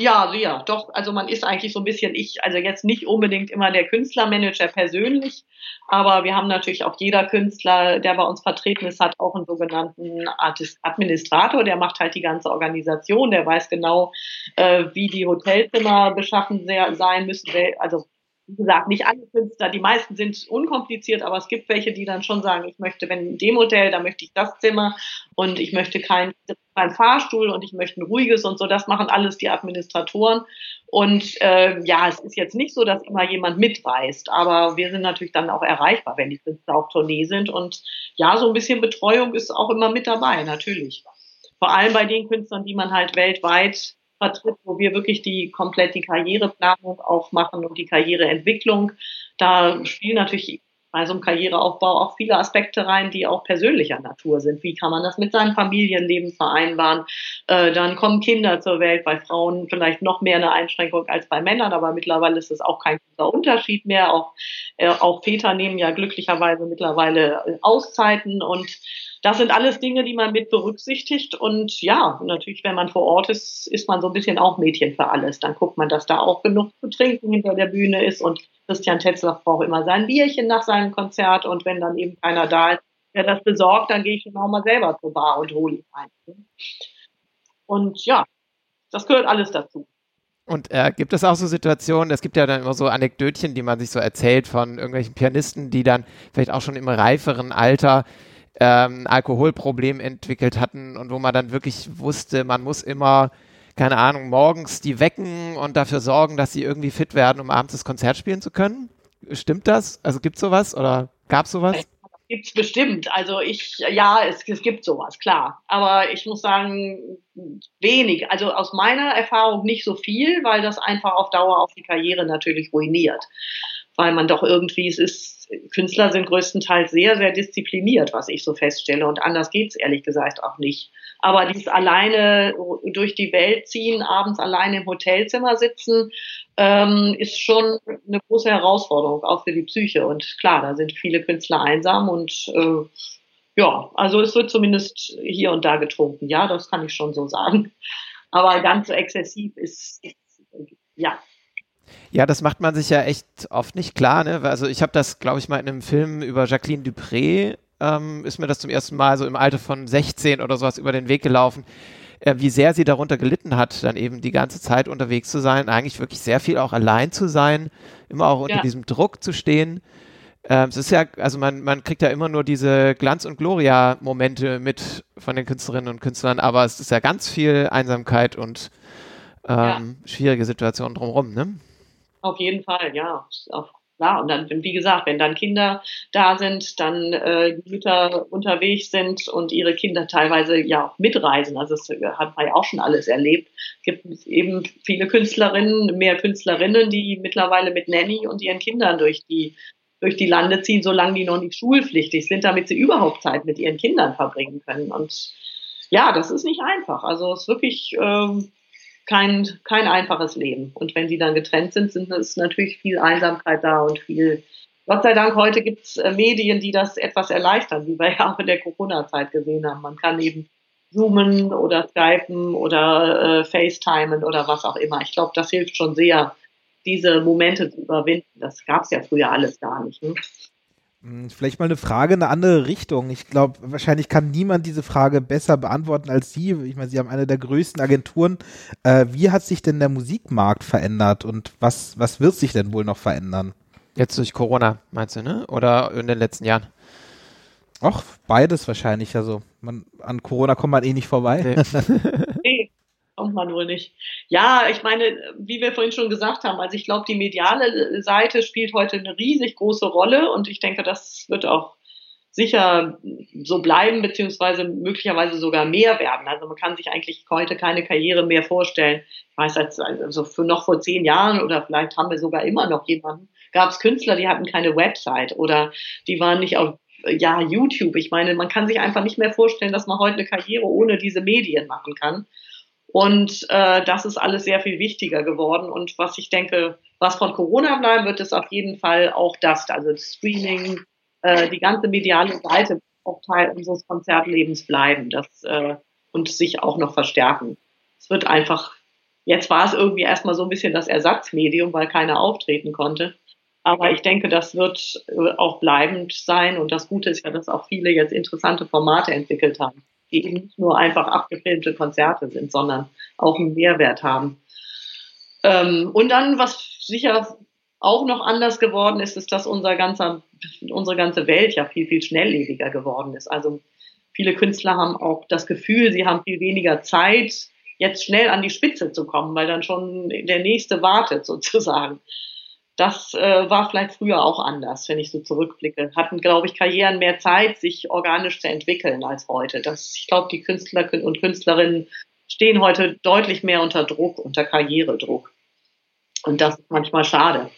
Ja, ja, doch. Also man ist eigentlich so ein bisschen ich, also jetzt nicht unbedingt immer der Künstlermanager persönlich, aber wir haben natürlich auch jeder Künstler, der bei uns vertreten ist, hat auch einen sogenannten Artist Administrator, der macht halt die ganze Organisation, der weiß genau, äh, wie die Hotelzimmer beschaffen sein müssen, also wie gesagt, nicht alle Künstler, die meisten sind unkompliziert, aber es gibt welche, die dann schon sagen, ich möchte, wenn in dem Hotel, da möchte ich das Zimmer und ich möchte keinen kein Fahrstuhl und ich möchte ein ruhiges und so. Das machen alles die Administratoren. Und äh, ja, es ist jetzt nicht so, dass immer jemand mitreist, aber wir sind natürlich dann auch erreichbar, wenn die Künstler auf Tournee sind. Und ja, so ein bisschen Betreuung ist auch immer mit dabei, natürlich. Vor allem bei den Künstlern, die man halt weltweit vertritt, wo wir wirklich die komplett die Karriereplanung auch machen und die Karriereentwicklung. Da spielen natürlich bei so einem Karriereaufbau auch viele Aspekte rein, die auch persönlicher Natur sind. Wie kann man das mit seinem Familienleben vereinbaren? Äh, dann kommen Kinder zur Welt, bei Frauen vielleicht noch mehr eine Einschränkung als bei Männern, aber mittlerweile ist es auch kein großer Unterschied mehr. Auch, äh, auch Väter nehmen ja glücklicherweise mittlerweile äh, Auszeiten und das sind alles Dinge, die man mit berücksichtigt. Und ja, natürlich, wenn man vor Ort ist, ist man so ein bisschen auch Mädchen für alles. Dann guckt man, dass da auch genug zu trinken hinter der Bühne ist. Und Christian Tetzlaff braucht immer sein Bierchen nach seinem Konzert. Und wenn dann eben keiner da ist, der das besorgt, dann gehe ich dann auch mal selber zur Bar und hole ihn ein. Und ja, das gehört alles dazu. Und äh, gibt es auch so Situationen, es gibt ja dann immer so Anekdötchen, die man sich so erzählt von irgendwelchen Pianisten, die dann vielleicht auch schon im reiferen Alter ähm, Alkoholproblem entwickelt hatten und wo man dann wirklich wusste, man muss immer, keine Ahnung, morgens die wecken und dafür sorgen, dass sie irgendwie fit werden, um abends das Konzert spielen zu können? Stimmt das? Also gibt es sowas oder gab es sowas? Gibt es bestimmt. Also ich, ja, es, es gibt sowas, klar. Aber ich muss sagen, wenig. Also aus meiner Erfahrung nicht so viel, weil das einfach auf Dauer auch die Karriere natürlich ruiniert. Weil man doch irgendwie, es ist Künstler sind größtenteils sehr, sehr diszipliniert, was ich so feststelle. Und anders geht's ehrlich gesagt auch nicht. Aber dieses alleine durch die Welt ziehen, abends alleine im Hotelzimmer sitzen, ähm, ist schon eine große Herausforderung, auch für die Psyche. Und klar, da sind viele Künstler einsam und äh, ja, also es wird zumindest hier und da getrunken. Ja, das kann ich schon so sagen. Aber ganz so exzessiv ist ja, ja, das macht man sich ja echt oft nicht klar. Ne? Also ich habe das, glaube ich, mal in einem Film über Jacqueline Dupré, ähm, ist mir das zum ersten Mal so im Alter von 16 oder sowas über den Weg gelaufen, äh, wie sehr sie darunter gelitten hat, dann eben die ganze Zeit unterwegs zu sein, eigentlich wirklich sehr viel auch allein zu sein, immer auch unter ja. diesem Druck zu stehen. äh, es ist ja, also man, man kriegt ja immer nur diese Glanz- und Gloria-Momente mit von den Künstlerinnen und Künstlern, aber es ist ja ganz viel Einsamkeit und ähm, ja. schwierige Situationen drumherum, ne? Auf jeden Fall, ja. Klar, und dann, wie gesagt, wenn dann Kinder da sind, dann äh, die Mütter unterwegs sind und ihre Kinder teilweise ja auch mitreisen. Also das hat man ja auch schon alles erlebt. Es gibt eben viele Künstlerinnen, mehr Künstlerinnen, die mittlerweile mit Nanny und ihren Kindern durch die durch die Lande ziehen, solange die noch nicht schulpflichtig sind, damit sie überhaupt Zeit mit ihren Kindern verbringen können. Und ja, das ist nicht einfach. Also es ist wirklich ähm, kein, kein einfaches Leben. Und wenn die dann getrennt sind, sind es natürlich viel Einsamkeit da und viel. Gott sei Dank, heute gibt es äh, Medien, die das etwas erleichtern, wie wir ja auch in der Corona-Zeit gesehen haben. Man kann eben zoomen oder skypen oder äh, facetimen oder was auch immer. Ich glaube, das hilft schon sehr, diese Momente zu überwinden. Das gab es ja früher alles gar nicht. Ne? Hm, vielleicht mal eine Frage in eine andere Richtung. Ich glaube, wahrscheinlich kann niemand diese Frage besser beantworten als Sie. Ich meine, Sie haben eine der größten Agenturen. Äh, wie hat sich denn der Musikmarkt verändert und was, was wird sich denn wohl noch verändern? Jetzt durch Corona, meinst du, ne? Oder in den letzten Jahren? Ach, beides wahrscheinlich. Also man, an Corona kommt man eh nicht vorbei. Nee. kommt man wohl nicht. Ja, ich meine, wie wir vorhin schon gesagt haben, also ich glaube, die mediale Seite spielt heute eine riesig große Rolle und ich denke, das wird auch sicher so bleiben, beziehungsweise möglicherweise sogar mehr werden. Also man kann sich eigentlich heute keine Karriere mehr vorstellen. Ich weiß, also für noch vor zehn Jahren oder vielleicht haben wir sogar immer noch jemanden, gab es Künstler, die hatten keine Website oder die waren nicht auf ja, YouTube. Ich meine, man kann sich einfach nicht mehr vorstellen, dass man heute eine Karriere ohne diese Medien machen kann. Und äh, das ist alles sehr viel wichtiger geworden. Und was ich denke, was von Corona bleiben wird, ist auf jeden Fall auch das, also das Streaming, äh, die ganze mediale Seite auch Teil unseres Konzertlebens bleiben das, äh, und sich auch noch verstärken. Es wird einfach, jetzt war es irgendwie erstmal so ein bisschen das Ersatzmedium, weil keiner auftreten konnte. Aber ich denke, das wird äh, auch bleibend sein. Und das Gute ist ja, dass auch viele jetzt interessante Formate entwickelt haben die eben nicht nur einfach abgefilmte Konzerte sind, sondern auch einen Mehrwert haben. Ähm, und dann, was sicher auch noch anders geworden ist, ist, dass unser ganzer, unsere ganze Welt ja viel, viel schnelllebiger geworden ist. Also viele Künstler haben auch das Gefühl, sie haben viel weniger Zeit, jetzt schnell an die Spitze zu kommen, weil dann schon der nächste wartet sozusagen. Das äh, war vielleicht früher auch anders, wenn ich so zurückblicke. Hatten, glaube ich, Karrieren mehr Zeit, sich organisch zu entwickeln als heute. Das, ich glaube, die Künstler und Künstlerinnen stehen heute deutlich mehr unter Druck, unter Karrieredruck. Und das ist manchmal schade.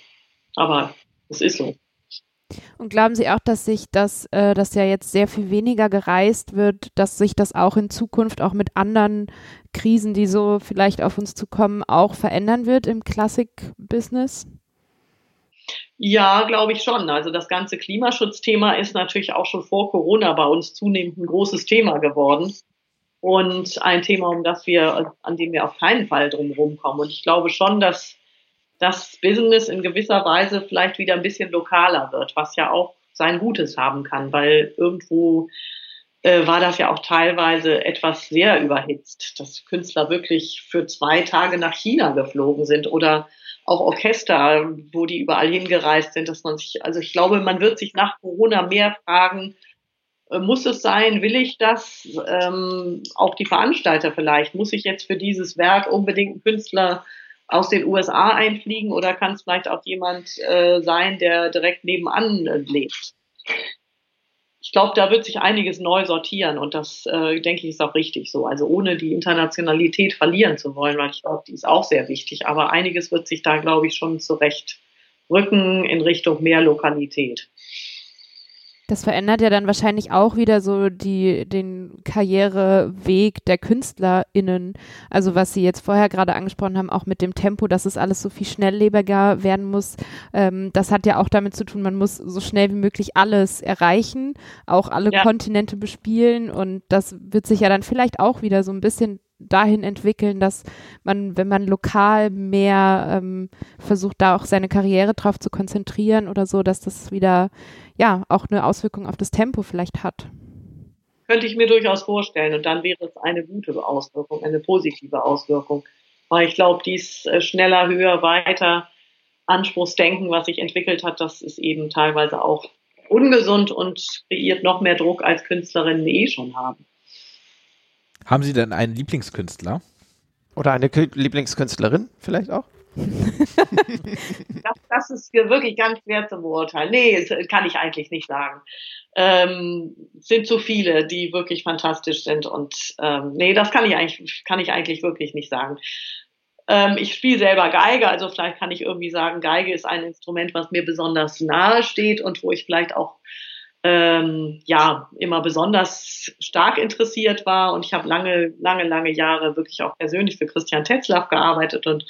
Aber es ist so. Und glauben Sie auch, dass sich das, äh, dass ja jetzt sehr viel weniger gereist wird, dass sich das auch in Zukunft auch mit anderen Krisen, die so vielleicht auf uns zukommen, auch verändern wird im Klassik-Business? Ja, glaube ich schon. Also das ganze Klimaschutzthema ist natürlich auch schon vor Corona bei uns zunehmend ein großes Thema geworden und ein Thema, um das wir, an dem wir auf keinen Fall drum kommen. Und ich glaube schon, dass das Business in gewisser Weise vielleicht wieder ein bisschen lokaler wird, was ja auch sein Gutes haben kann, weil irgendwo äh, war das ja auch teilweise etwas sehr überhitzt, dass Künstler wirklich für zwei Tage nach China geflogen sind oder auch Orchester, wo die überall hingereist sind, dass man sich, also ich glaube, man wird sich nach Corona mehr fragen, äh, muss es sein, will ich das? Ähm, auch die Veranstalter vielleicht, muss ich jetzt für dieses Werk unbedingt einen Künstler aus den USA einfliegen oder kann es vielleicht auch jemand äh, sein, der direkt nebenan äh, lebt? Ich glaube, da wird sich einiges neu sortieren und das, äh, denke ich, ist auch richtig so. Also ohne die Internationalität verlieren zu wollen, weil ich glaube, die ist auch sehr wichtig. Aber einiges wird sich da, glaube ich, schon zurecht rücken in Richtung mehr Lokalität. Das verändert ja dann wahrscheinlich auch wieder so die, den Karriereweg der KünstlerInnen. Also was Sie jetzt vorher gerade angesprochen haben, auch mit dem Tempo, dass es alles so viel schnelllebiger werden muss. Ähm, das hat ja auch damit zu tun, man muss so schnell wie möglich alles erreichen, auch alle ja. Kontinente bespielen und das wird sich ja dann vielleicht auch wieder so ein bisschen dahin entwickeln, dass man, wenn man lokal mehr ähm, versucht, da auch seine Karriere drauf zu konzentrieren oder so, dass das wieder ja auch eine Auswirkung auf das Tempo vielleicht hat. Könnte ich mir durchaus vorstellen. Und dann wäre es eine gute Auswirkung, eine positive Auswirkung. Weil ich glaube, dies äh, schneller, höher, weiter Anspruchsdenken, was sich entwickelt hat, das ist eben teilweise auch ungesund und kreiert noch mehr Druck, als Künstlerinnen eh schon haben. Haben Sie denn einen Lieblingskünstler? Oder eine Kü Lieblingskünstlerin vielleicht auch? das, das, ist wirklich ganz schwer zu beurteilen. Nee, das kann ich eigentlich nicht sagen. Ähm, sind so viele, die wirklich fantastisch sind und ähm, nee, das kann ich eigentlich, kann ich eigentlich wirklich nicht sagen. Ähm, ich spiele selber Geige, also vielleicht kann ich irgendwie sagen, Geige ist ein Instrument, was mir besonders nahe steht und wo ich vielleicht auch ähm, ja immer besonders stark interessiert war. Und ich habe lange, lange, lange Jahre wirklich auch persönlich für Christian Tetzlaff gearbeitet und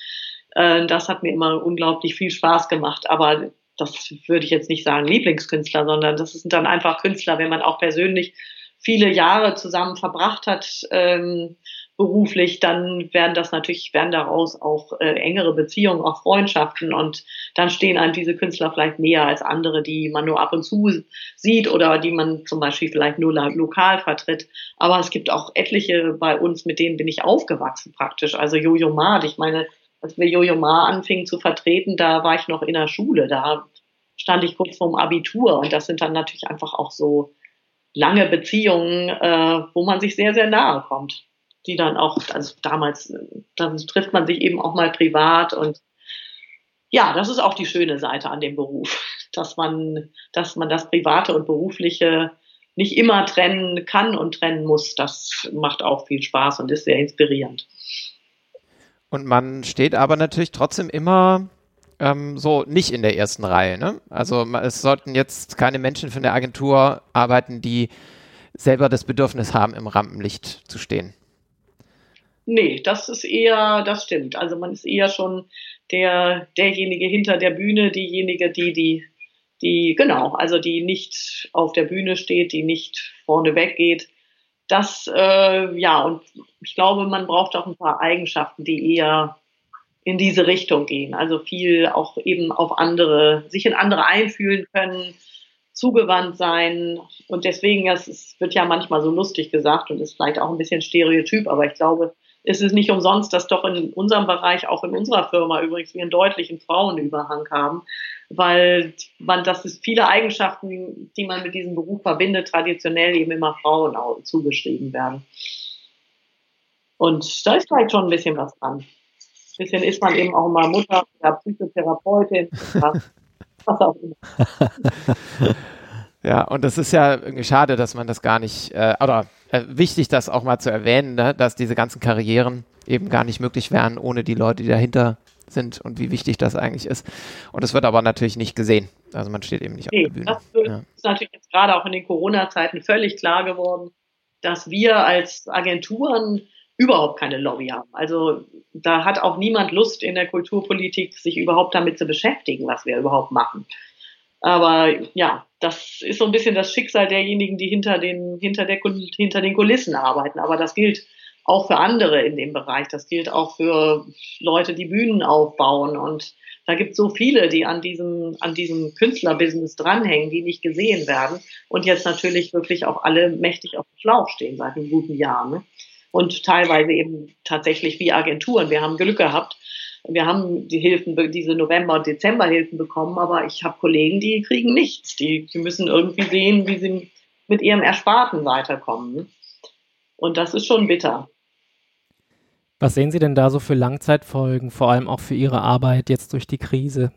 äh, das hat mir immer unglaublich viel Spaß gemacht. Aber das würde ich jetzt nicht sagen Lieblingskünstler, sondern das sind dann einfach Künstler, wenn man auch persönlich viele Jahre zusammen verbracht hat, ähm, beruflich, dann werden das natürlich, werden daraus auch äh, engere Beziehungen, auch Freundschaften und dann stehen einem diese Künstler vielleicht näher als andere, die man nur ab und zu sieht oder die man zum Beispiel vielleicht nur lokal vertritt. Aber es gibt auch etliche bei uns, mit denen bin ich aufgewachsen praktisch. Also Jojo Ma, ich meine, als wir Jojo Ma anfingen zu vertreten, da war ich noch in der Schule, da stand ich kurz vorm Abitur und das sind dann natürlich einfach auch so lange Beziehungen, äh, wo man sich sehr, sehr nahe kommt die dann auch, also damals, dann trifft man sich eben auch mal privat und ja, das ist auch die schöne Seite an dem Beruf, dass man, dass man das Private und Berufliche nicht immer trennen kann und trennen muss. Das macht auch viel Spaß und ist sehr inspirierend. Und man steht aber natürlich trotzdem immer ähm, so nicht in der ersten Reihe. Ne? Also es sollten jetzt keine Menschen von der Agentur arbeiten, die selber das Bedürfnis haben, im Rampenlicht zu stehen. Nee, das ist eher, das stimmt. Also man ist eher schon der, derjenige hinter der Bühne, diejenige, die, die, die, genau, also die nicht auf der Bühne steht, die nicht vorne weggeht. Das, äh, ja, und ich glaube, man braucht auch ein paar Eigenschaften, die eher in diese Richtung gehen. Also viel auch eben auf andere, sich in andere einfühlen können, zugewandt sein. Und deswegen, es wird ja manchmal so lustig gesagt und ist vielleicht auch ein bisschen stereotyp, aber ich glaube, es ist nicht umsonst, dass doch in unserem Bereich, auch in unserer Firma übrigens, wir einen deutlichen Frauenüberhang haben, weil man, das ist viele Eigenschaften, die man mit diesem Beruf verbindet, traditionell eben immer Frauen zugeschrieben werden. Und da ist vielleicht schon ein bisschen was dran. Ein bisschen ist man eben auch mal Mutter oder Psychotherapeutin, was auch immer. Ja, und das ist ja irgendwie schade, dass man das gar nicht, äh, oder äh, wichtig, das auch mal zu erwähnen, ne, dass diese ganzen Karrieren eben gar nicht möglich wären ohne die Leute, die dahinter sind und wie wichtig das eigentlich ist. Und es wird aber natürlich nicht gesehen. Also man steht eben nicht nee, auf der Bühne. Das ja. ist natürlich jetzt gerade auch in den Corona-Zeiten völlig klar geworden, dass wir als Agenturen überhaupt keine Lobby haben. Also da hat auch niemand Lust in der Kulturpolitik, sich überhaupt damit zu beschäftigen, was wir überhaupt machen. Aber ja, das ist so ein bisschen das Schicksal derjenigen, die hinter den, hinter, der, hinter den Kulissen arbeiten. Aber das gilt auch für andere in dem Bereich. Das gilt auch für Leute, die Bühnen aufbauen. Und da gibt es so viele, die an diesem, an diesem Künstlerbusiness dranhängen, die nicht gesehen werden. Und jetzt natürlich wirklich auch alle mächtig auf dem Schlauch stehen seit einem guten Jahr. Ne? Und teilweise eben tatsächlich wie Agenturen. Wir haben Glück gehabt, wir haben die Hilfen, diese November- und Dezemberhilfen bekommen, aber ich habe Kollegen, die kriegen nichts. Die, die müssen irgendwie sehen, wie sie mit ihrem Ersparten weiterkommen. Und das ist schon bitter. Was sehen Sie denn da so für Langzeitfolgen, vor allem auch für Ihre Arbeit jetzt durch die Krise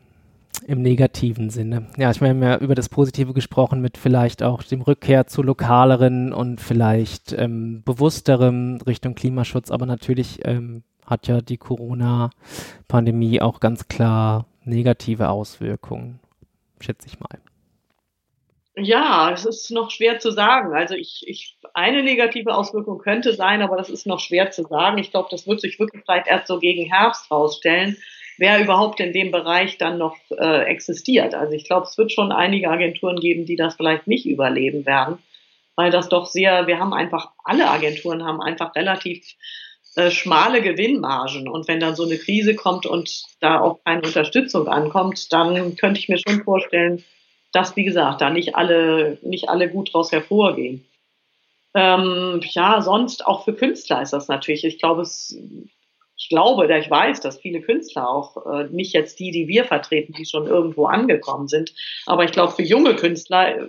im negativen Sinne? Ja, ich meine, wir haben ja über das Positive gesprochen mit vielleicht auch dem Rückkehr zu lokaleren und vielleicht ähm, bewussterem Richtung Klimaschutz, aber natürlich ähm, hat ja die Corona-Pandemie auch ganz klar negative Auswirkungen, schätze ich mal. Ja, es ist noch schwer zu sagen. Also ich, ich, eine negative Auswirkung könnte sein, aber das ist noch schwer zu sagen. Ich glaube, das wird sich wirklich vielleicht erst so gegen Herbst rausstellen, wer überhaupt in dem Bereich dann noch äh, existiert. Also ich glaube, es wird schon einige Agenturen geben, die das vielleicht nicht überleben werden, weil das doch sehr, wir haben einfach, alle Agenturen haben einfach relativ äh, schmale Gewinnmargen. Und wenn dann so eine Krise kommt und da auch keine Unterstützung ankommt, dann könnte ich mir schon vorstellen, dass, wie gesagt, da nicht alle, nicht alle gut draus hervorgehen. Ähm, ja, sonst auch für Künstler ist das natürlich. Ich glaube, es ich glaube, ich weiß, dass viele Künstler auch, äh, nicht jetzt die, die wir vertreten, die schon irgendwo angekommen sind, aber ich glaube, für junge Künstler,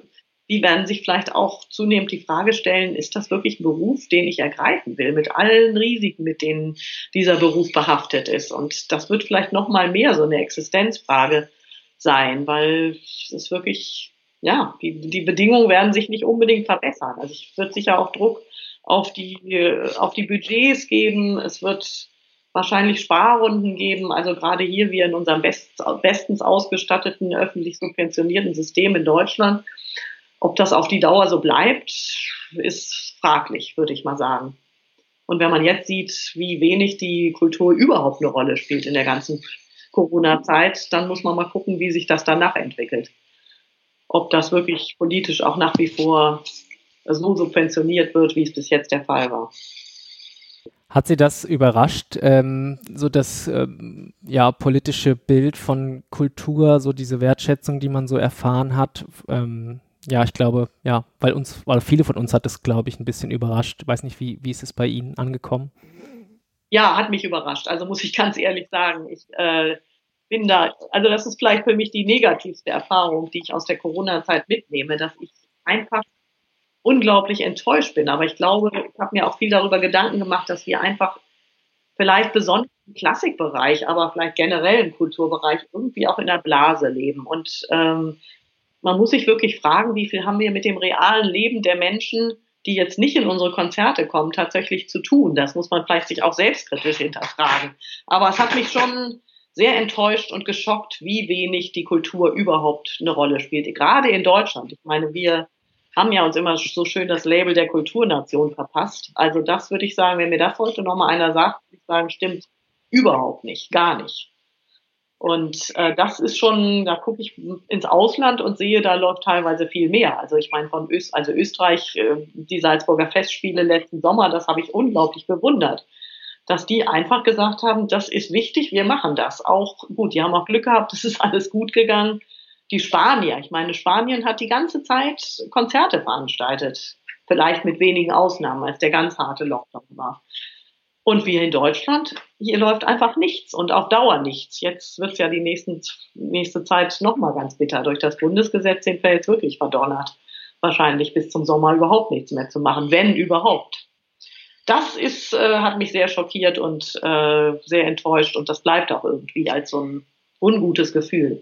die werden sich vielleicht auch zunehmend die Frage stellen, ist das wirklich ein Beruf, den ich ergreifen will, mit allen Risiken, mit denen dieser Beruf behaftet ist. Und das wird vielleicht noch mal mehr so eine Existenzfrage sein, weil es wirklich, ja, die, die Bedingungen werden sich nicht unbedingt verbessern. Also es wird sicher auch Druck auf die, auf die Budgets geben. Es wird wahrscheinlich Sparrunden geben. Also gerade hier, wir in unserem best, bestens ausgestatteten, öffentlich subventionierten System in Deutschland. Ob das auf die Dauer so bleibt, ist fraglich, würde ich mal sagen. Und wenn man jetzt sieht, wie wenig die Kultur überhaupt eine Rolle spielt in der ganzen Corona-Zeit, dann muss man mal gucken, wie sich das danach entwickelt. Ob das wirklich politisch auch nach wie vor so subventioniert wird, wie es bis jetzt der Fall war. Hat Sie das überrascht, ähm, so das ähm, ja, politische Bild von Kultur, so diese Wertschätzung, die man so erfahren hat? Ähm, ja, ich glaube, ja, weil uns, weil viele von uns hat es, glaube ich, ein bisschen überrascht. Ich weiß nicht, wie, wie ist es bei Ihnen angekommen? Ja, hat mich überrascht. Also muss ich ganz ehrlich sagen, ich äh, bin da, also das ist vielleicht für mich die negativste Erfahrung, die ich aus der Corona-Zeit mitnehme, dass ich einfach unglaublich enttäuscht bin. Aber ich glaube, ich habe mir auch viel darüber Gedanken gemacht, dass wir einfach vielleicht besonders im Klassikbereich, aber vielleicht generell im Kulturbereich irgendwie auch in der Blase leben. Und ähm, man muss sich wirklich fragen, wie viel haben wir mit dem realen Leben der Menschen, die jetzt nicht in unsere Konzerte kommen, tatsächlich zu tun. Das muss man vielleicht sich auch selbstkritisch hinterfragen. Aber es hat mich schon sehr enttäuscht und geschockt, wie wenig die Kultur überhaupt eine Rolle spielt. Gerade in Deutschland. Ich meine, wir haben ja uns immer so schön das Label der Kulturnation verpasst. Also das würde ich sagen, wenn mir das heute nochmal einer sagt, würde ich sagen, stimmt überhaupt nicht, gar nicht. Und äh, das ist schon, da gucke ich ins Ausland und sehe, da läuft teilweise viel mehr. Also ich meine von Öst, also Österreich, äh, die Salzburger Festspiele letzten Sommer, das habe ich unglaublich bewundert, dass die einfach gesagt haben, das ist wichtig, wir machen das. Auch gut, die haben auch Glück gehabt, das ist alles gut gegangen die Spanier. Ich meine, Spanien hat die ganze Zeit Konzerte veranstaltet. Vielleicht mit wenigen Ausnahmen, als der ganz harte Lockdown war. Und wir in Deutschland, hier läuft einfach nichts und auf Dauer nichts. Jetzt wird es ja die nächsten, nächste Zeit nochmal ganz bitter. Durch das Bundesgesetz sind wir jetzt wirklich verdonnert, wahrscheinlich bis zum Sommer überhaupt nichts mehr zu machen, wenn überhaupt. Das ist, äh, hat mich sehr schockiert und äh, sehr enttäuscht und das bleibt auch irgendwie als so ein ungutes Gefühl.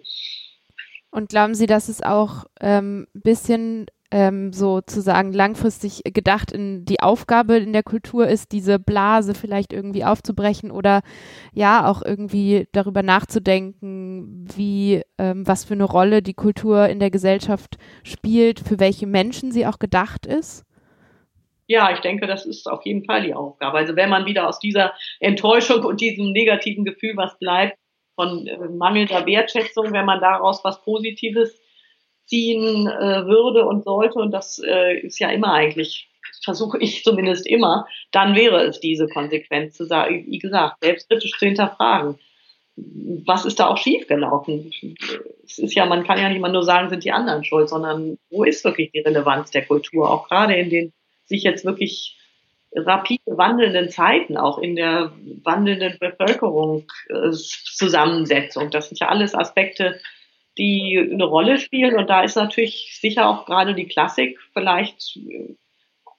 Und glauben Sie, dass es auch ein ähm, bisschen ähm, sozusagen langfristig gedacht in die Aufgabe in der Kultur ist, diese Blase vielleicht irgendwie aufzubrechen oder ja auch irgendwie darüber nachzudenken, wie ähm, was für eine Rolle die Kultur in der Gesellschaft spielt, für welche Menschen sie auch gedacht ist? Ja, ich denke, das ist auf jeden Fall die Aufgabe. Also wenn man wieder aus dieser Enttäuschung und diesem negativen Gefühl was bleibt, von äh, mangelnder Wertschätzung, wenn man daraus was Positives ziehen äh, würde und sollte, und das äh, ist ja immer eigentlich, versuche ich zumindest immer, dann wäre es diese Konsequenz zu sagen, wie gesagt, selbstkritisch zu hinterfragen. Was ist da auch schiefgelaufen? Es ist ja, man kann ja nicht mal nur sagen, sind die anderen schuld, sondern wo ist wirklich die Relevanz der Kultur? Auch gerade in den sich jetzt wirklich rapide wandelnden Zeiten, auch in der wandelnden Bevölkerungszusammensetzung. Das sind ja alles Aspekte, die eine Rolle spielen. Und da ist natürlich sicher auch gerade die Klassik vielleicht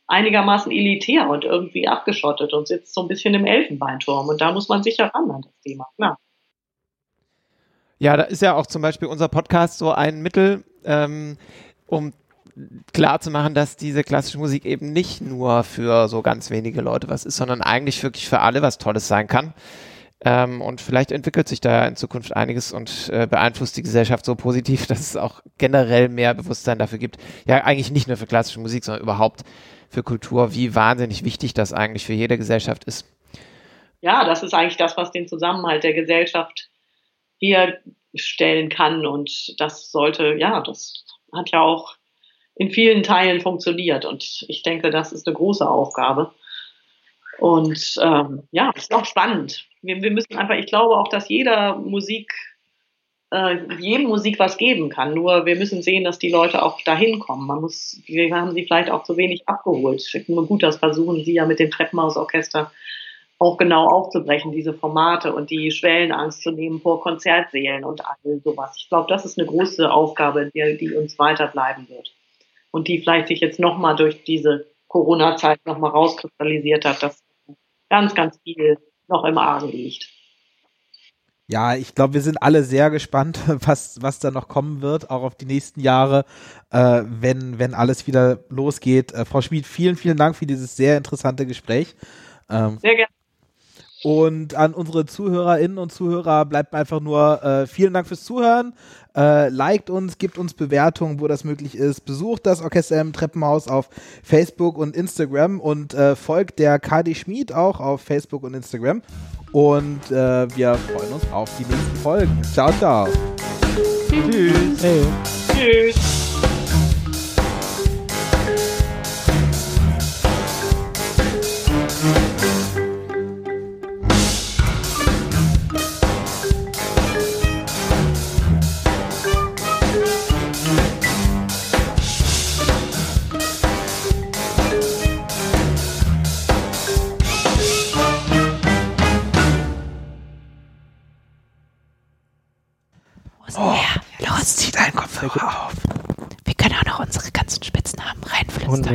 einigermaßen elitär und irgendwie abgeschottet und sitzt so ein bisschen im Elfenbeinturm. Und da muss man sicher ran an das Thema, klar. Ja, da ist ja auch zum Beispiel unser Podcast so ein Mittel, ähm, um klar zu machen, dass diese klassische Musik eben nicht nur für so ganz wenige Leute was ist, sondern eigentlich wirklich für alle was Tolles sein kann. Ähm, und vielleicht entwickelt sich da in Zukunft einiges und äh, beeinflusst die Gesellschaft so positiv, dass es auch generell mehr Bewusstsein dafür gibt. Ja, eigentlich nicht nur für klassische Musik, sondern überhaupt für Kultur, wie wahnsinnig wichtig das eigentlich für jede Gesellschaft ist. Ja, das ist eigentlich das, was den Zusammenhalt der Gesellschaft herstellen kann. Und das sollte, ja, das hat ja auch in vielen Teilen funktioniert. Und ich denke, das ist eine große Aufgabe. Und ähm, ja, ist auch spannend. Wir, wir müssen einfach, ich glaube auch, dass jeder Musik, äh, jedem Musik was geben kann. Nur wir müssen sehen, dass die Leute auch dahin kommen. Man muss, wir haben sie vielleicht auch zu wenig abgeholt. Nur gut, das versuchen sie ja mit dem Treppenhausorchester auch genau aufzubrechen, diese Formate und die Schwellenangst zu nehmen vor Konzertsälen und all sowas. Ich glaube, das ist eine große Aufgabe, die, die uns weiterbleiben wird. Und die vielleicht sich jetzt nochmal durch diese Corona-Zeit nochmal rauskristallisiert hat, dass ganz, ganz viel noch im Argen liegt. Ja, ich glaube, wir sind alle sehr gespannt, was, was da noch kommen wird, auch auf die nächsten Jahre, äh, wenn, wenn alles wieder losgeht. Äh, Frau Schmid, vielen, vielen Dank für dieses sehr interessante Gespräch. Ähm, sehr gerne. Und an unsere Zuhörerinnen und Zuhörer bleibt einfach nur äh, vielen Dank fürs Zuhören. Äh, liked uns, gibt uns Bewertungen, wo das möglich ist. Besucht das Orchester im Treppenhaus auf Facebook und Instagram und äh, folgt der KD Schmied auch auf Facebook und Instagram. Und äh, wir freuen uns auf die nächsten Folgen. Ciao, ciao. Tschüss. Hey. Tschüss.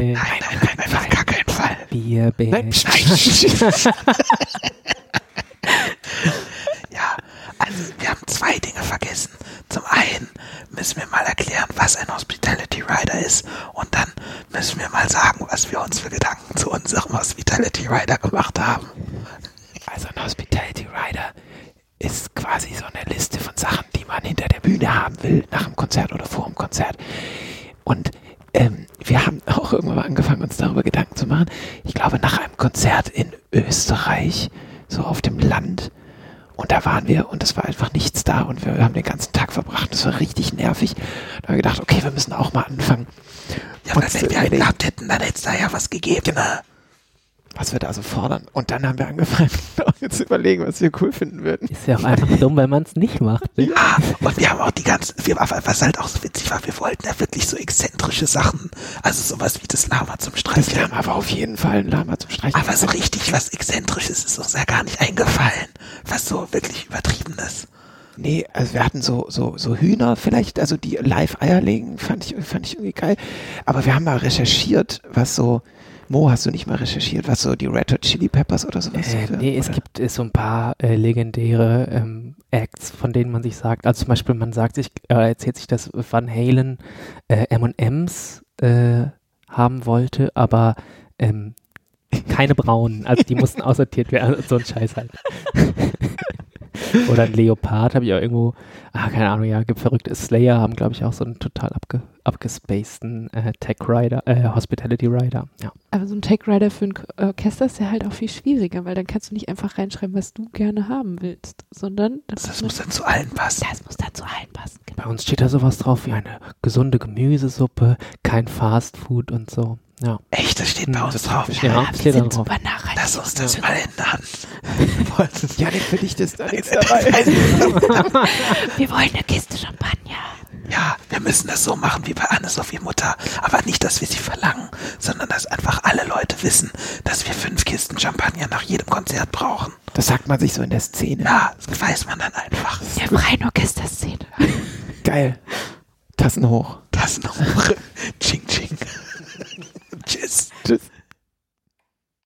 Nee. Nein, nein, nein, nein, auf gar keinen Fall. Bierbär. Nein, ja, also wir haben zwei Dinge vergessen. Zum einen müssen wir mal erklären, was ein Hospitality Rider ist und dann müssen wir mal sagen, was wir uns für Gedanken zu unserem Hospitality Rider gemacht haben. Also ein Hospitality Rider ist quasi so eine Liste von Sachen, die man hinter der Bühne haben will, nach dem Konzert oder vor dem Konzert. Und ähm, wir haben auch irgendwann mal angefangen, uns darüber Gedanken zu machen. Ich glaube, nach einem Konzert in Österreich, so auf dem Land, und da waren wir und es war einfach nichts da und wir haben den ganzen Tag verbracht. Das war richtig nervig. Da haben wir gedacht, okay, wir müssen auch mal anfangen. Ja, aber wenn wir einen gehabt hätten, dann hätte es da was gegeben. Genau was wir da so fordern. Und dann haben wir angefangen, jetzt zu überlegen, was wir cool finden würden. Ist ja auch einfach dumm, weil man es nicht macht. Ne? Ja, und wir haben auch die ganzen, wir, was halt auch so witzig war, wir wollten ja wirklich so exzentrische Sachen, also sowas wie das Lama zum Streichen. Das Lama war auf jeden Fall ein Lama zum Streichen. Aber so richtig was Exzentrisches ist uns ja gar nicht eingefallen, was so wirklich übertrieben ist. Nee, also wir hatten so, so, so Hühner vielleicht, also die live Eier legen, fand ich, fand ich irgendwie geil. Aber wir haben mal recherchiert, was so, Mo, hast du nicht mal recherchiert, was so die Red Hot Chili Peppers oder sowas äh, Nee, es gibt äh, so ein paar äh, legendäre ähm, Acts, von denen man sich sagt, also zum Beispiel man sagt sich, äh, erzählt sich, dass Van Halen äh, M&M's äh, haben wollte, aber ähm, keine braunen, also die mussten aussortiert werden, so ein Scheiß halt. Oder ein Leopard habe ich auch irgendwo, ah, keine Ahnung, ja, gibt verrückte Slayer, haben glaube ich auch so einen total abge, abgespaceden äh, Tech Rider, äh, Hospitality Rider, ja. Aber so ein Tech Rider für ein Orchester ist ja halt auch viel schwieriger, weil dann kannst du nicht einfach reinschreiben, was du gerne haben willst, sondern das, das muss dann zu allen passen. Das muss dann zu allen passen. Genau. Bei uns steht da sowas drauf wie eine gesunde Gemüsesuppe, kein Fast Food und so. Ja. Echt, das steht bei hm, uns drauf. Ja, ja steht da drauf. Lass uns das ja. mal ändern. ja, den für dich ist da nichts dabei. Wir wollen eine Kiste Champagner. Ja, wir müssen das so machen wie bei Anne-Sophie Mutter. Aber nicht, dass wir sie verlangen, sondern dass einfach alle Leute wissen, dass wir fünf Kisten Champagner nach jedem Konzert brauchen. Das sagt man sich so in der Szene. Ja, das weiß man dann einfach. Der freien Orchesterszene. Geil. Tassen hoch. Tassen hoch. ching, ching. Tschüss. Tschüss.